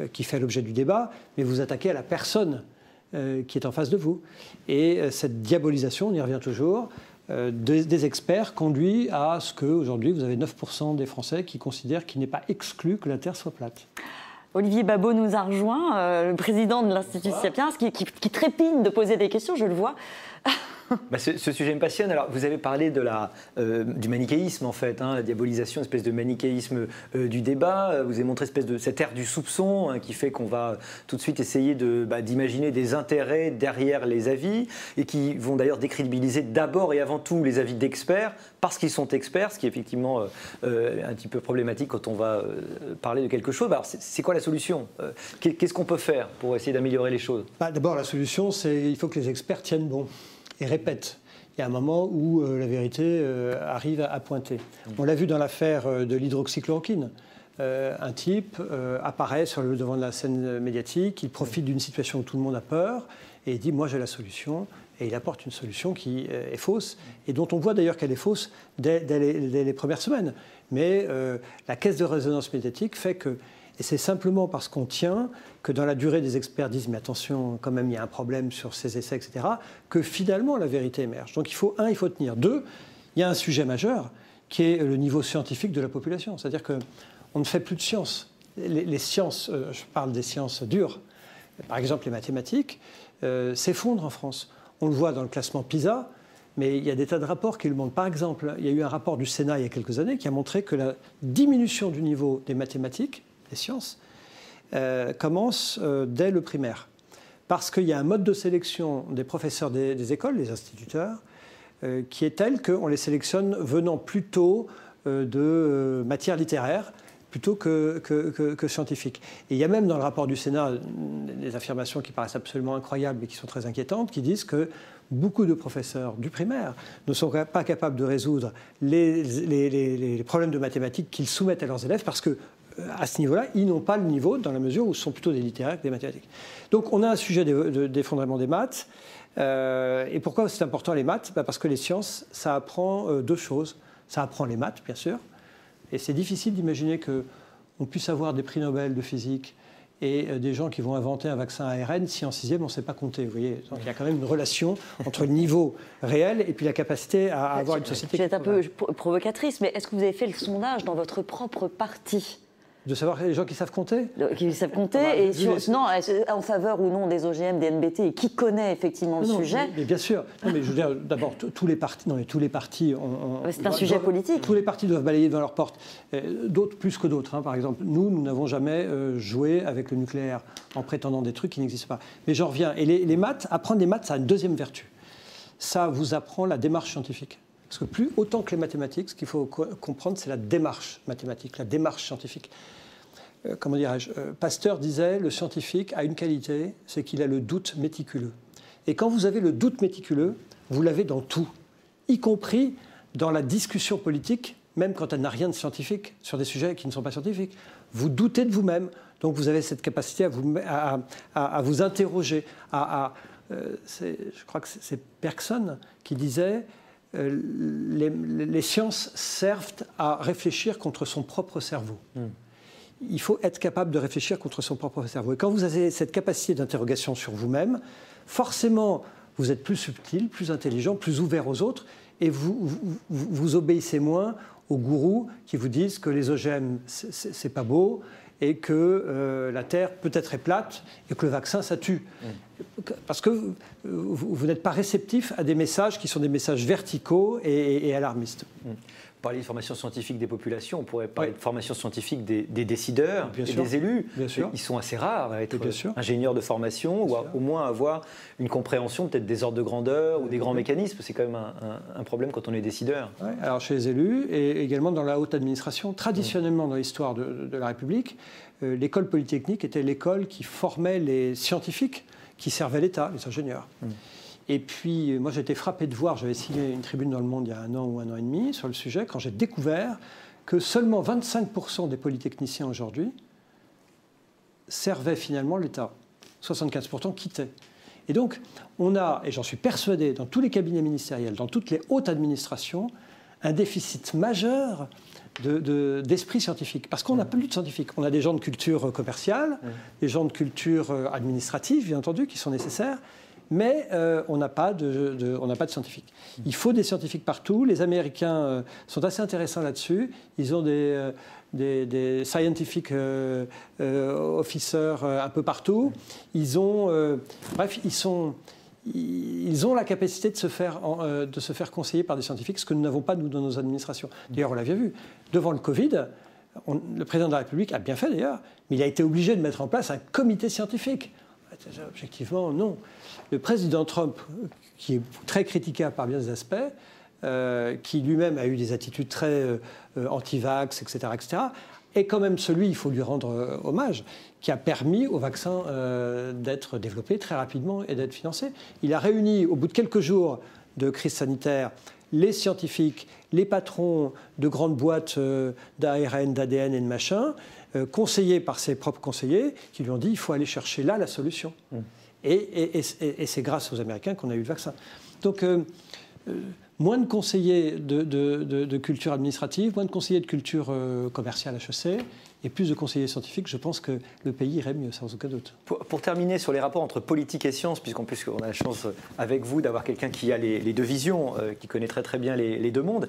euh, qui fait l'objet du débat, mais vous attaquez à la personne qui est en face de vous. Et cette diabolisation, on y revient toujours, euh, des, experts conduit à ce qu'aujourd'hui, vous avez 9% des Français qui considèrent qu'il n'est pas exclu que la Terre soit plate. Olivier Babot nous a rejoint, euh, le président de l'Institut Sapiens, qui, qui, qui, trépine de poser des questions, je le vois. <laughs> Bah, ce, sujet me passionne. Alors, vous avez parlé de la, euh, du manichéisme, en fait, hein, la diabolisation, espèce de manichéisme euh, du débat. Vous avez montré espèce de cette ère du soupçon hein, qui fait qu'on va tout de suite essayer bah, d'imaginer des intérêts derrière les avis et qui vont d'ailleurs décrédibiliser d'abord et avant tout les avis d'experts parce qu'ils sont experts, ce qui est effectivement euh, un petit peu problématique quand on va parler de quelque chose. Alors, c'est, quoi la solution Qu'est-ce qu'on peut faire pour essayer d'améliorer les choses? Bah, D'abord, la solution, c'est il faut que les experts tiennent bon et répète. Il y a un moment où euh, la vérité euh, arrive à, pointer. On l'a vu dans l'affaire euh, de l'hydroxychloroquine. un type apparaît sur le devant de la scène médiatique, il profite d'une situation où tout le monde a peur et il dit Moi j'ai la solution. Et il apporte une solution qui est fausse et dont on voit d'ailleurs qu'elle est fausse dès, les, premières semaines. Mais la caisse de résonance médiatique fait que et c'est simplement parce qu'on tient que dans la durée des experts disent mais attention, quand même, il y a un problème sur ces essais, etc., que finalement la vérité émerge. Donc il faut, un, il faut tenir. Deux, il y a un sujet majeur qui est le niveau scientifique de la population. C'est-à-dire qu'on ne fait plus de sciences. Les, sciences, euh, je parle des sciences dures, par exemple les mathématiques, euh, s'effondrent en France. On le voit dans le classement PISA, mais il y a des tas de rapports qui le montrent. Par exemple, il y a eu un rapport du Sénat il y a quelques années qui a montré que la diminution du niveau des mathématiques les sciences, euh, commence euh, dès le primaire. Parce qu'il y a un mode de sélection des professeurs des, écoles, les instituteurs, euh, qui est tel qu'on les sélectionne venant plutôt de matières littéraires plutôt que, que, scientifiques. Et il y a même dans le rapport du Sénat des affirmations qui paraissent absolument incroyables et qui sont très inquiétantes, qui disent que beaucoup de professeurs du primaire ne sont pas capables de résoudre les, les problèmes de mathématiques qu'ils soumettent à leurs élèves parce que à ce niveau-là, ils n'ont pas le niveau dans la mesure où ce sont plutôt des littéraires que des mathématiques. Donc on a un sujet d'effondrement des maths. Euh, et pourquoi c'est important les maths? Bah, Parce que les sciences, ça apprend euh, deux choses. Ça apprend les maths, bien sûr. Et c'est difficile d'imaginer qu'on puisse avoir des prix Nobel de physique et euh, des gens qui vont inventer un vaccin ARN si en sixième on ne sait pas compter. Vous voyez Donc il y a quand même une relation entre le niveau réel et puis la capacité à avoir une société. Je vais être un peu provocatrice, mais est-ce que vous avez fait le sondage dans votre propre parti? De savoir les gens qui savent compter? Qui savent compter, ah bah, et non, en faveur ou non des OGM, des NBT, et qui connaît effectivement le sujet mais, bien sûr. Non, mais je veux dire, d'abord, tous les partis, non, mais tous les partis. C'est un sujet politique. Tous les partis doivent balayer devant leur porte. D'autres plus que d'autres. Hein. Par exemple, nous, nous n'avons jamais euh, joué avec le nucléaire en prétendant des trucs qui n'existent pas. Mais j'en reviens. Et les, les maths, apprendre des maths, ça a une deuxième vertu. Ça vous apprend la démarche scientifique. Parce que plus autant que les mathématiques, ce qu'il faut comprendre, c'est la démarche mathématique, la démarche scientifique. Euh, comment dirais-je euh, Pasteur disait le scientifique a une qualité, c'est qu'il a le doute méticuleux. Et quand vous avez le doute méticuleux, vous l'avez dans tout, y compris dans la discussion politique, même quand elle n'a rien de scientifique, sur des sujets qui ne sont pas scientifiques. Vous doutez de vous-même, donc vous avez cette capacité à vous, à, vous interroger. Euh, je crois que c'est Bergson qui disait euh, les, sciences servent à réfléchir contre son propre cerveau. Hmm. Il faut être capable de réfléchir contre son propre cerveau. Et quand vous avez cette capacité d'interrogation sur vous-même, forcément, vous êtes plus subtil, plus intelligent, plus ouvert aux autres, et vous, vous, obéissez moins aux gourous qui vous disent que les OGM, c'est pas beau, et que euh, la Terre peut-être est plate, et que le vaccin, ça tue. Mm. Parce que vous, n'êtes pas réceptif à des messages qui sont des messages verticaux et, alarmistes. Mm parler de formation scientifique des populations, on pourrait parler de formation scientifique des, décideurs et des élus. Bien sûr. Ils sont assez rares à être ingénieurs de formation ou au moins avoir une compréhension peut-être des ordres de grandeur ou des grands mécanismes. C'est quand même un, problème quand on est décideur. Alors chez les élus et également dans la haute administration, traditionnellement dans l'histoire de, la République, euh, l'école polytechnique était l'école qui formait les scientifiques qui servaient l'État, les ingénieurs. Mmh. Et puis, moi, j'ai été frappé de voir, j'avais signé une tribune dans Le Monde il y a un an ou un an et demi sur le sujet, quand j'ai découvert que seulement 25% des polytechniciens aujourd'hui servaient finalement l'État. 75% quittaient. Et donc, on a, et j'en suis persuadé, dans tous les cabinets ministériels, dans toutes les hautes administrations, un déficit majeur d'esprit scientifique. Parce qu'on n'a plus de scientifiques. On a des gens de culture commerciale, des gens de culture euh, administrative, bien entendu, qui sont nécessaires, mais euh, on n'a pas de, on pas de scientifiques. Il faut des scientifiques partout. Les Américains euh, sont assez intéressants là-dessus. Ils ont des, euh, des, des, scientific officers un peu partout. Ils ont, bref, ils sont ils ont la capacité de se, faire, de se faire conseiller par des scientifiques, ce que nous n'avons pas, nous, dans nos administrations. D'ailleurs, on l'a bien vu. Devant le Covid, le président de la République a bien fait, d'ailleurs, mais il a été obligé de mettre en place un comité scientifique. Objectivement, non. Le président Trump, qui est très critiquable par bien des aspects, euh, qui lui-même a eu des attitudes très euh, anti-vax, etc., etc., est quand même celui, il faut lui rendre euh, hommage, qui a permis au vaccin d'être développé très rapidement et d'être financé. Il a réuni, au bout de quelques jours de crise sanitaire, les scientifiques, les patrons de grandes boîtes d'ARN, d'ADN et de machin, conseillés par ses propres conseillers, qui lui ont dit il faut aller chercher là la solution. Mmh. Et, c'est grâce aux Américains qu'on a eu le vaccin. Donc, euh, euh, moins de conseillers de, culture administrative, moins de conseillers de culture euh, commerciale HEC, et plus de conseillers scientifiques, je pense que le pays irait mieux, sans aucun doute. Pour, terminer sur les rapports entre politique et science, puisqu'en plus on a la chance avec vous d'avoir quelqu'un qui a les, deux visions, qui connaît très très bien les, les deux mondes,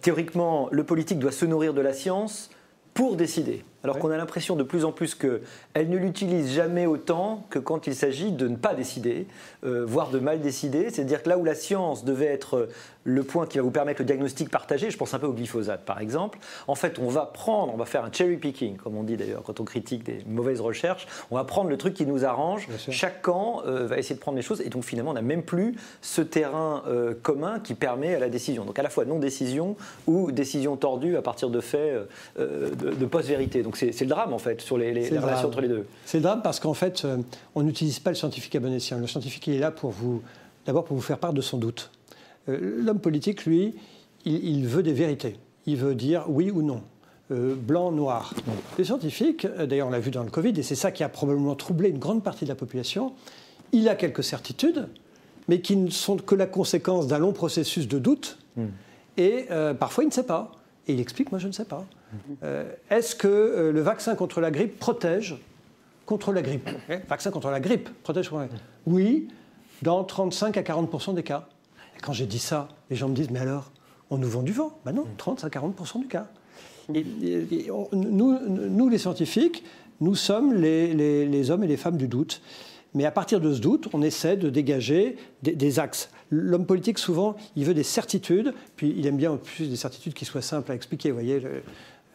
théoriquement, le politique doit se nourrir de la science pour décider. Alors qu'on a l'impression de plus en plus qu'elle ne l'utilise jamais autant que quand il s'agit de ne pas décider, euh, voire de mal décider. C'est-à-dire que là où la science devait être le point qui va vous permettre le diagnostic partagé, je pense un peu au glyphosate par exemple, en fait on va prendre, on va faire un cherry picking, comme on dit d'ailleurs quand on critique des mauvaises recherches, on va prendre le truc qui nous arrange, chaque camp euh, va essayer de prendre les choses, et donc finalement on n'a même plus ce terrain euh, commun qui permet à la décision. Donc à la fois non-décision ou décision tordue à partir de faits de, de post-vérité. Donc c'est le drame, en fait, sur les, relations entre les deux. C'est le drame parce qu'en fait, euh, on n'utilise pas le scientifique à bon escient. Le scientifique, il est là pour vous, d'abord pour vous faire part de son doute. Euh, l'homme politique, lui, il, veut des vérités. Il veut dire oui ou non. Euh, blanc, noir. Les scientifiques, d'ailleurs on l'a vu dans le Covid, et c'est ça qui a probablement troublé une grande partie de la population, il a quelques certitudes, mais qui ne sont que la conséquence d'un long processus de doute, hmm. et parfois il ne sait pas. Et il explique, moi je ne sais pas. Euh, est-ce que euh, le vaccin contre la grippe protège contre la grippe? Eh, Vaccin contre la grippe protège contre la grippe Oui, dans 35 à 40% des cas. Et quand j'ai dit ça, les gens me disent, mais alors, on nous vend du vent? Ben non, 30 à 40% du cas. Et, nous, nous, les scientifiques, nous sommes les, les, hommes et les femmes du doute. Mais à partir de ce doute, on essaie de dégager des, axes. L'homme politique, souvent, il veut des certitudes, puis il aime bien en plus des certitudes qui soient simples à expliquer. Vous voyez,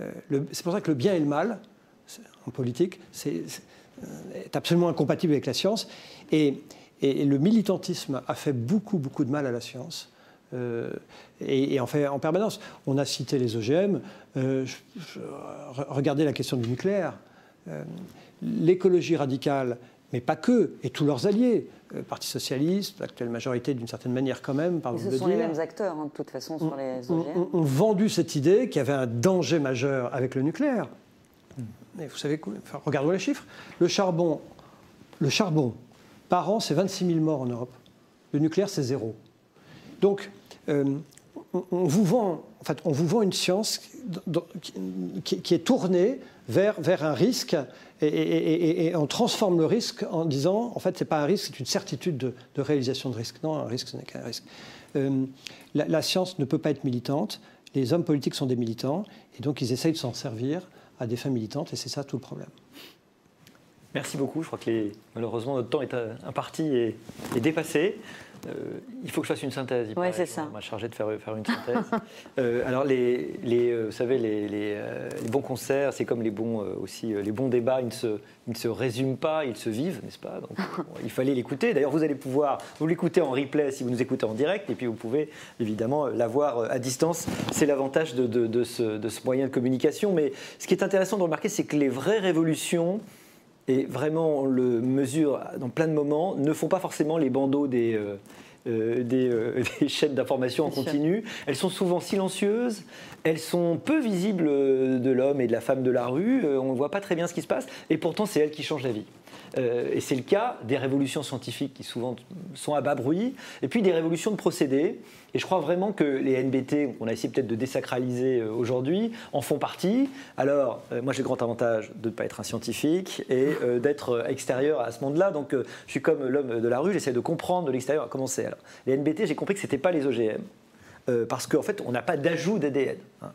euh, c'est pour ça que le bien et le mal, en politique, c'est absolument incompatible avec la science. Et, le militantisme a fait beaucoup, beaucoup de mal à la science. Euh, et, en fait en permanence. On a cité les OGM. Euh, regardez la question du nucléaire. L'écologie radicale mais pas que, et tous leurs alliés. Le Parti socialiste, l'actuelle majorité d'une certaine manière quand même, par Ce sont les mêmes acteurs, hein, de toute façon, sur les OGM. On, vendu cette idée qu'il y avait un danger majeur avec le nucléaire. Mais vous savez, enfin, regardons les chiffres. Le charbon, le charbon par an, c'est 26 000 morts en Europe. Le nucléaire, c'est zéro. Donc, euh, on, vous vend, en fait, on vous vend une science qui, est tournée vers, vers un risque et, on transforme le risque en disant, en fait, ce n'est pas un risque, c'est une certitude de, réalisation de risque. Non, un risque, ce n'est qu'un risque. Euh, la, science ne peut pas être militante. Les hommes politiques sont des militants et donc ils essayent de s'en servir à des fins militantes et c'est ça tout le problème. Merci beaucoup. Je crois que malheureusement notre temps est imparti et, et dépassé. Euh, il faut que je fasse une synthèse. Oui, c'est ça. On m'a chargé de faire, faire une <laughs> synthèse. Euh, alors, les, les euh, vous savez, les, les, bons concerts, c'est comme les bons, aussi, les bons débats, ils ne, se, ils ne se résument pas, ils se vivent, n'est-ce pas? Donc, <laughs> il fallait l'écouter. D'ailleurs, vous allez pouvoir, vous l'écouter en replay si vous nous écoutez en direct, et puis vous pouvez évidemment l'avoir à distance. C'est l'avantage de, de, de, ce, de ce moyen de communication. Mais ce qui est intéressant de remarquer, c'est que les vraies révolutions, et vraiment on le mesure dans plein de moments, ne font pas forcément les bandeaux des, euh, euh, euh, <laughs> des, chaînes d'information en continu. Elles sont souvent silencieuses, elles sont peu visibles de l'homme et de la femme de la rue, on ne voit pas très bien ce qui se passe, et pourtant c'est elles qui changent la vie. Euh, et c'est le cas des révolutions scientifiques qui souvent sont à bas bruit, et puis des révolutions de procédés. Et je crois vraiment que les NBT, qu'on a essayé peut-être de désacraliser euh, aujourd'hui, en font partie. Alors, euh, moi j'ai le grand avantage de ne pas être un scientifique et d'être extérieur à ce monde-là. Donc, je suis comme l'homme de la rue, j'essaie de comprendre de l'extérieur comment c'est. Les NBT, j'ai compris que ce n'était pas les OGM. Euh, parce qu'en fait, on n'a pas d'ajout d'ADN. Hein.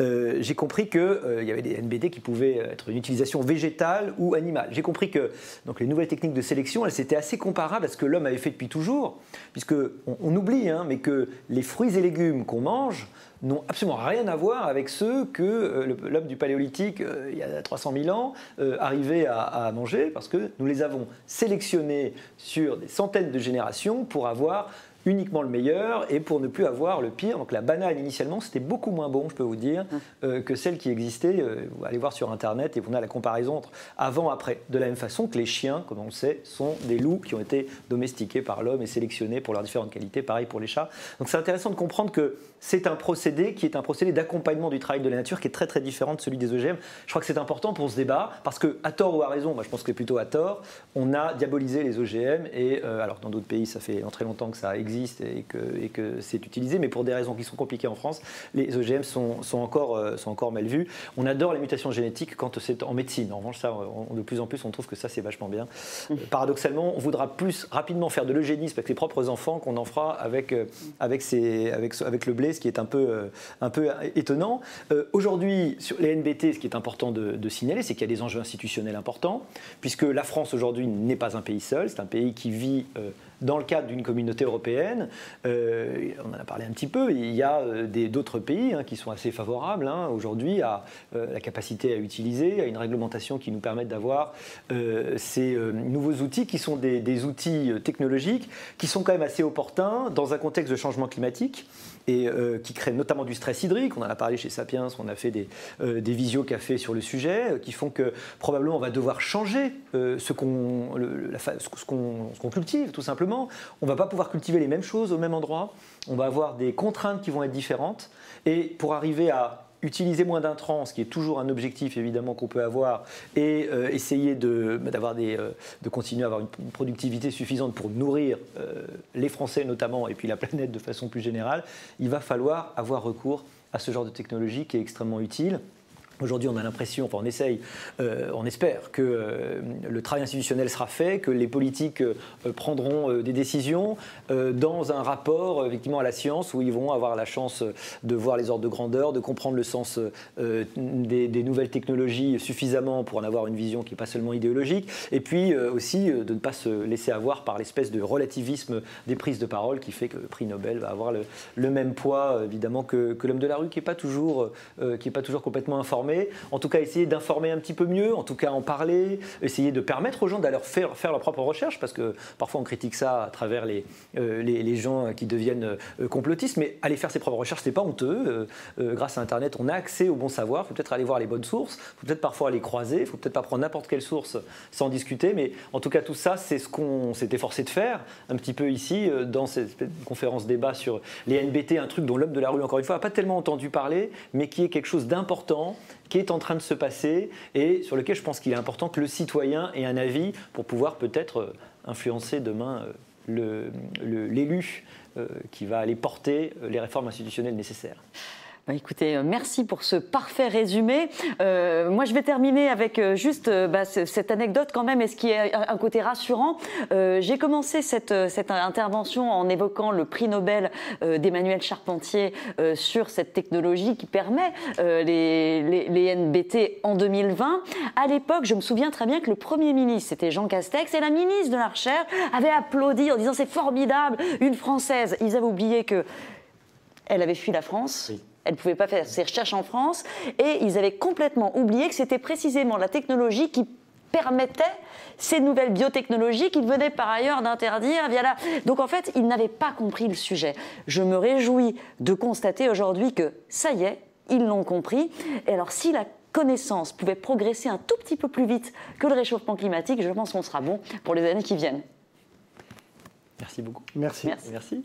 Euh, j'ai compris qu'il euh, y avait des NBD qui pouvaient être une utilisation végétale ou animale. J'ai compris que donc, les nouvelles techniques de sélection, elles étaient assez comparables à ce que l'homme avait fait depuis toujours, puisque on, oublie, hein, mais que les fruits et légumes qu'on mange n'ont absolument rien à voir avec ceux que l'homme du paléolithique, il y a 300 000 ans, arrivait à, manger, parce que nous les avons sélectionnés sur des centaines de générations pour avoir uniquement le meilleur et pour ne plus avoir le pire. Donc la banane initialement c'était beaucoup moins bon, je peux vous dire, hum. euh, que celle qui existait. Euh, vous allez voir sur internet et vous avez la comparaison entre avant après. De la même façon que les chiens, comme on le sait, sont des loups qui ont été domestiqués par l'homme et sélectionnés pour leurs différentes qualités. Pareil pour les chats. Donc c'est intéressant de comprendre que c'est un procédé qui est un procédé d'accompagnement du travail de la nature qui est très très différent de celui des OGM. Je crois que c'est important pour ce débat parce que, à tort ou à raison, moi je pense que plutôt à tort, on a diabolisé les OGM et euh, alors dans d'autres pays ça fait très longtemps que ça existe et que, et que c'est utilisé, mais pour des raisons qui sont compliquées en France, les OGM sont, sont, encore, euh, sont encore mal vus. On adore les mutations génétiques quand c'est en médecine. En revanche, ça, de plus en plus, on trouve que ça c'est vachement bien. Mmh. paradoxalement, on voudra plus rapidement faire de l'eugénisme avec les propres enfants qu'on en fera avec, euh, avec, avec, avec le blé ce qui est un peu, euh, un peu étonnant. Euh, aujourd'hui, sur les NBT, ce qui est important de, signaler, c'est qu'il y a des enjeux institutionnels importants, puisque la France aujourd'hui n'est pas un pays seul, c'est un pays qui vit euh, dans le cadre d'une communauté européenne, on en a parlé un petit peu, il y a d'autres pays hein, qui sont assez favorables hein, aujourd'hui à la capacité à utiliser, à une réglementation qui nous permette d'avoir ces nouveaux outils qui sont des, des, outils technologiques qui sont quand même assez opportuns dans un contexte de changement climatique et euh, qui crée notamment du stress hydrique. On en a parlé chez Sapiens, on a fait des, euh, des visiocafés sur le sujet, euh, qui font que probablement on va devoir changer ce qu'on cultive, tout simplement. On va pas pouvoir cultiver les mêmes choses au même endroit. On va avoir des contraintes qui vont être différentes. Et pour arriver à utiliser moins d'intrants, ce qui est toujours un objectif évidemment qu'on peut avoir, et euh, essayer de, bah, euh, de continuer à avoir une productivité suffisante pour nourrir euh, les Français notamment, et puis la planète de façon plus générale, il va falloir avoir recours à ce genre de technologie qui est extrêmement utile. Aujourd'hui, on a l'impression, enfin on essaye, euh, on espère que euh, le travail institutionnel sera fait, que les politiques euh, prendront des décisions dans un rapport effectivement à la science où ils vont avoir la chance de voir les ordres de grandeur, de comprendre le sens des, nouvelles technologies suffisamment pour en avoir une vision qui n'est pas seulement idéologique, et puis aussi de ne pas se laisser avoir par l'espèce de relativisme des prises de parole qui fait que le prix Nobel va avoir le, même poids évidemment que, l'homme de la rue qui n'est pas est pas toujours complètement informé en tout cas essayer d'informer un petit peu mieux, en tout cas en parler, essayer de permettre aux gens d'aller faire, faire leur propre recherche, parce que parfois on critique ça à travers les, les, les, gens qui deviennent complotistes, mais aller faire ses propres recherches, c'est pas honteux. grâce à Internet, on a accès au bon savoir, il faut peut-être aller voir les bonnes sources, faut peut-être parfois les croiser, il faut peut-être pas prendre n'importe quelle source sans discuter, mais en tout cas tout ça, c'est ce qu'on s'était forcé de faire un petit peu ici, dans cette conférence débat sur les NBT, un truc dont l'homme de la rue, encore une fois, n'a pas tellement entendu parler, mais qui est quelque chose d'important, qui est en train de se passer et sur lequel je pense qu'il est important que le citoyen ait un avis pour pouvoir peut-être euh, influencer demain euh, l'élu euh, qui va aller porter les réformes institutionnelles nécessaires. Bah, écoutez, euh, merci pour ce parfait résumé. Euh, moi, je vais terminer avec euh, juste bah, cette anecdote quand même, et ce qui est un côté rassurant? J'ai commencé cette, intervention en évoquant le prix Nobel d'Emmanuel Charpentier sur cette technologie qui permet les, NBT en 2020. À l'époque, je me souviens très bien que le Premier ministre, c'était Jean Castex, et la ministre de la Recherche avait applaudi en disant c'est formidable, une Française. Ils avaient oublié que elle avait fui la France. Elle ne pouvait pas faire ses recherches en France, et ils avaient complètement oublié que c'était précisément la technologie qui permettait ces nouvelles biotechnologies qu'ils venaient par ailleurs d'interdire via la... Donc en fait, ils n'avaient pas compris le sujet. Je me réjouis de constater aujourd'hui que ça y est, ils l'ont compris. Et alors si la connaissance pouvait progresser un tout petit peu plus vite que le réchauffement climatique, je pense qu'on sera bon pour les années qui viennent. Merci beaucoup. Merci. Merci. Merci.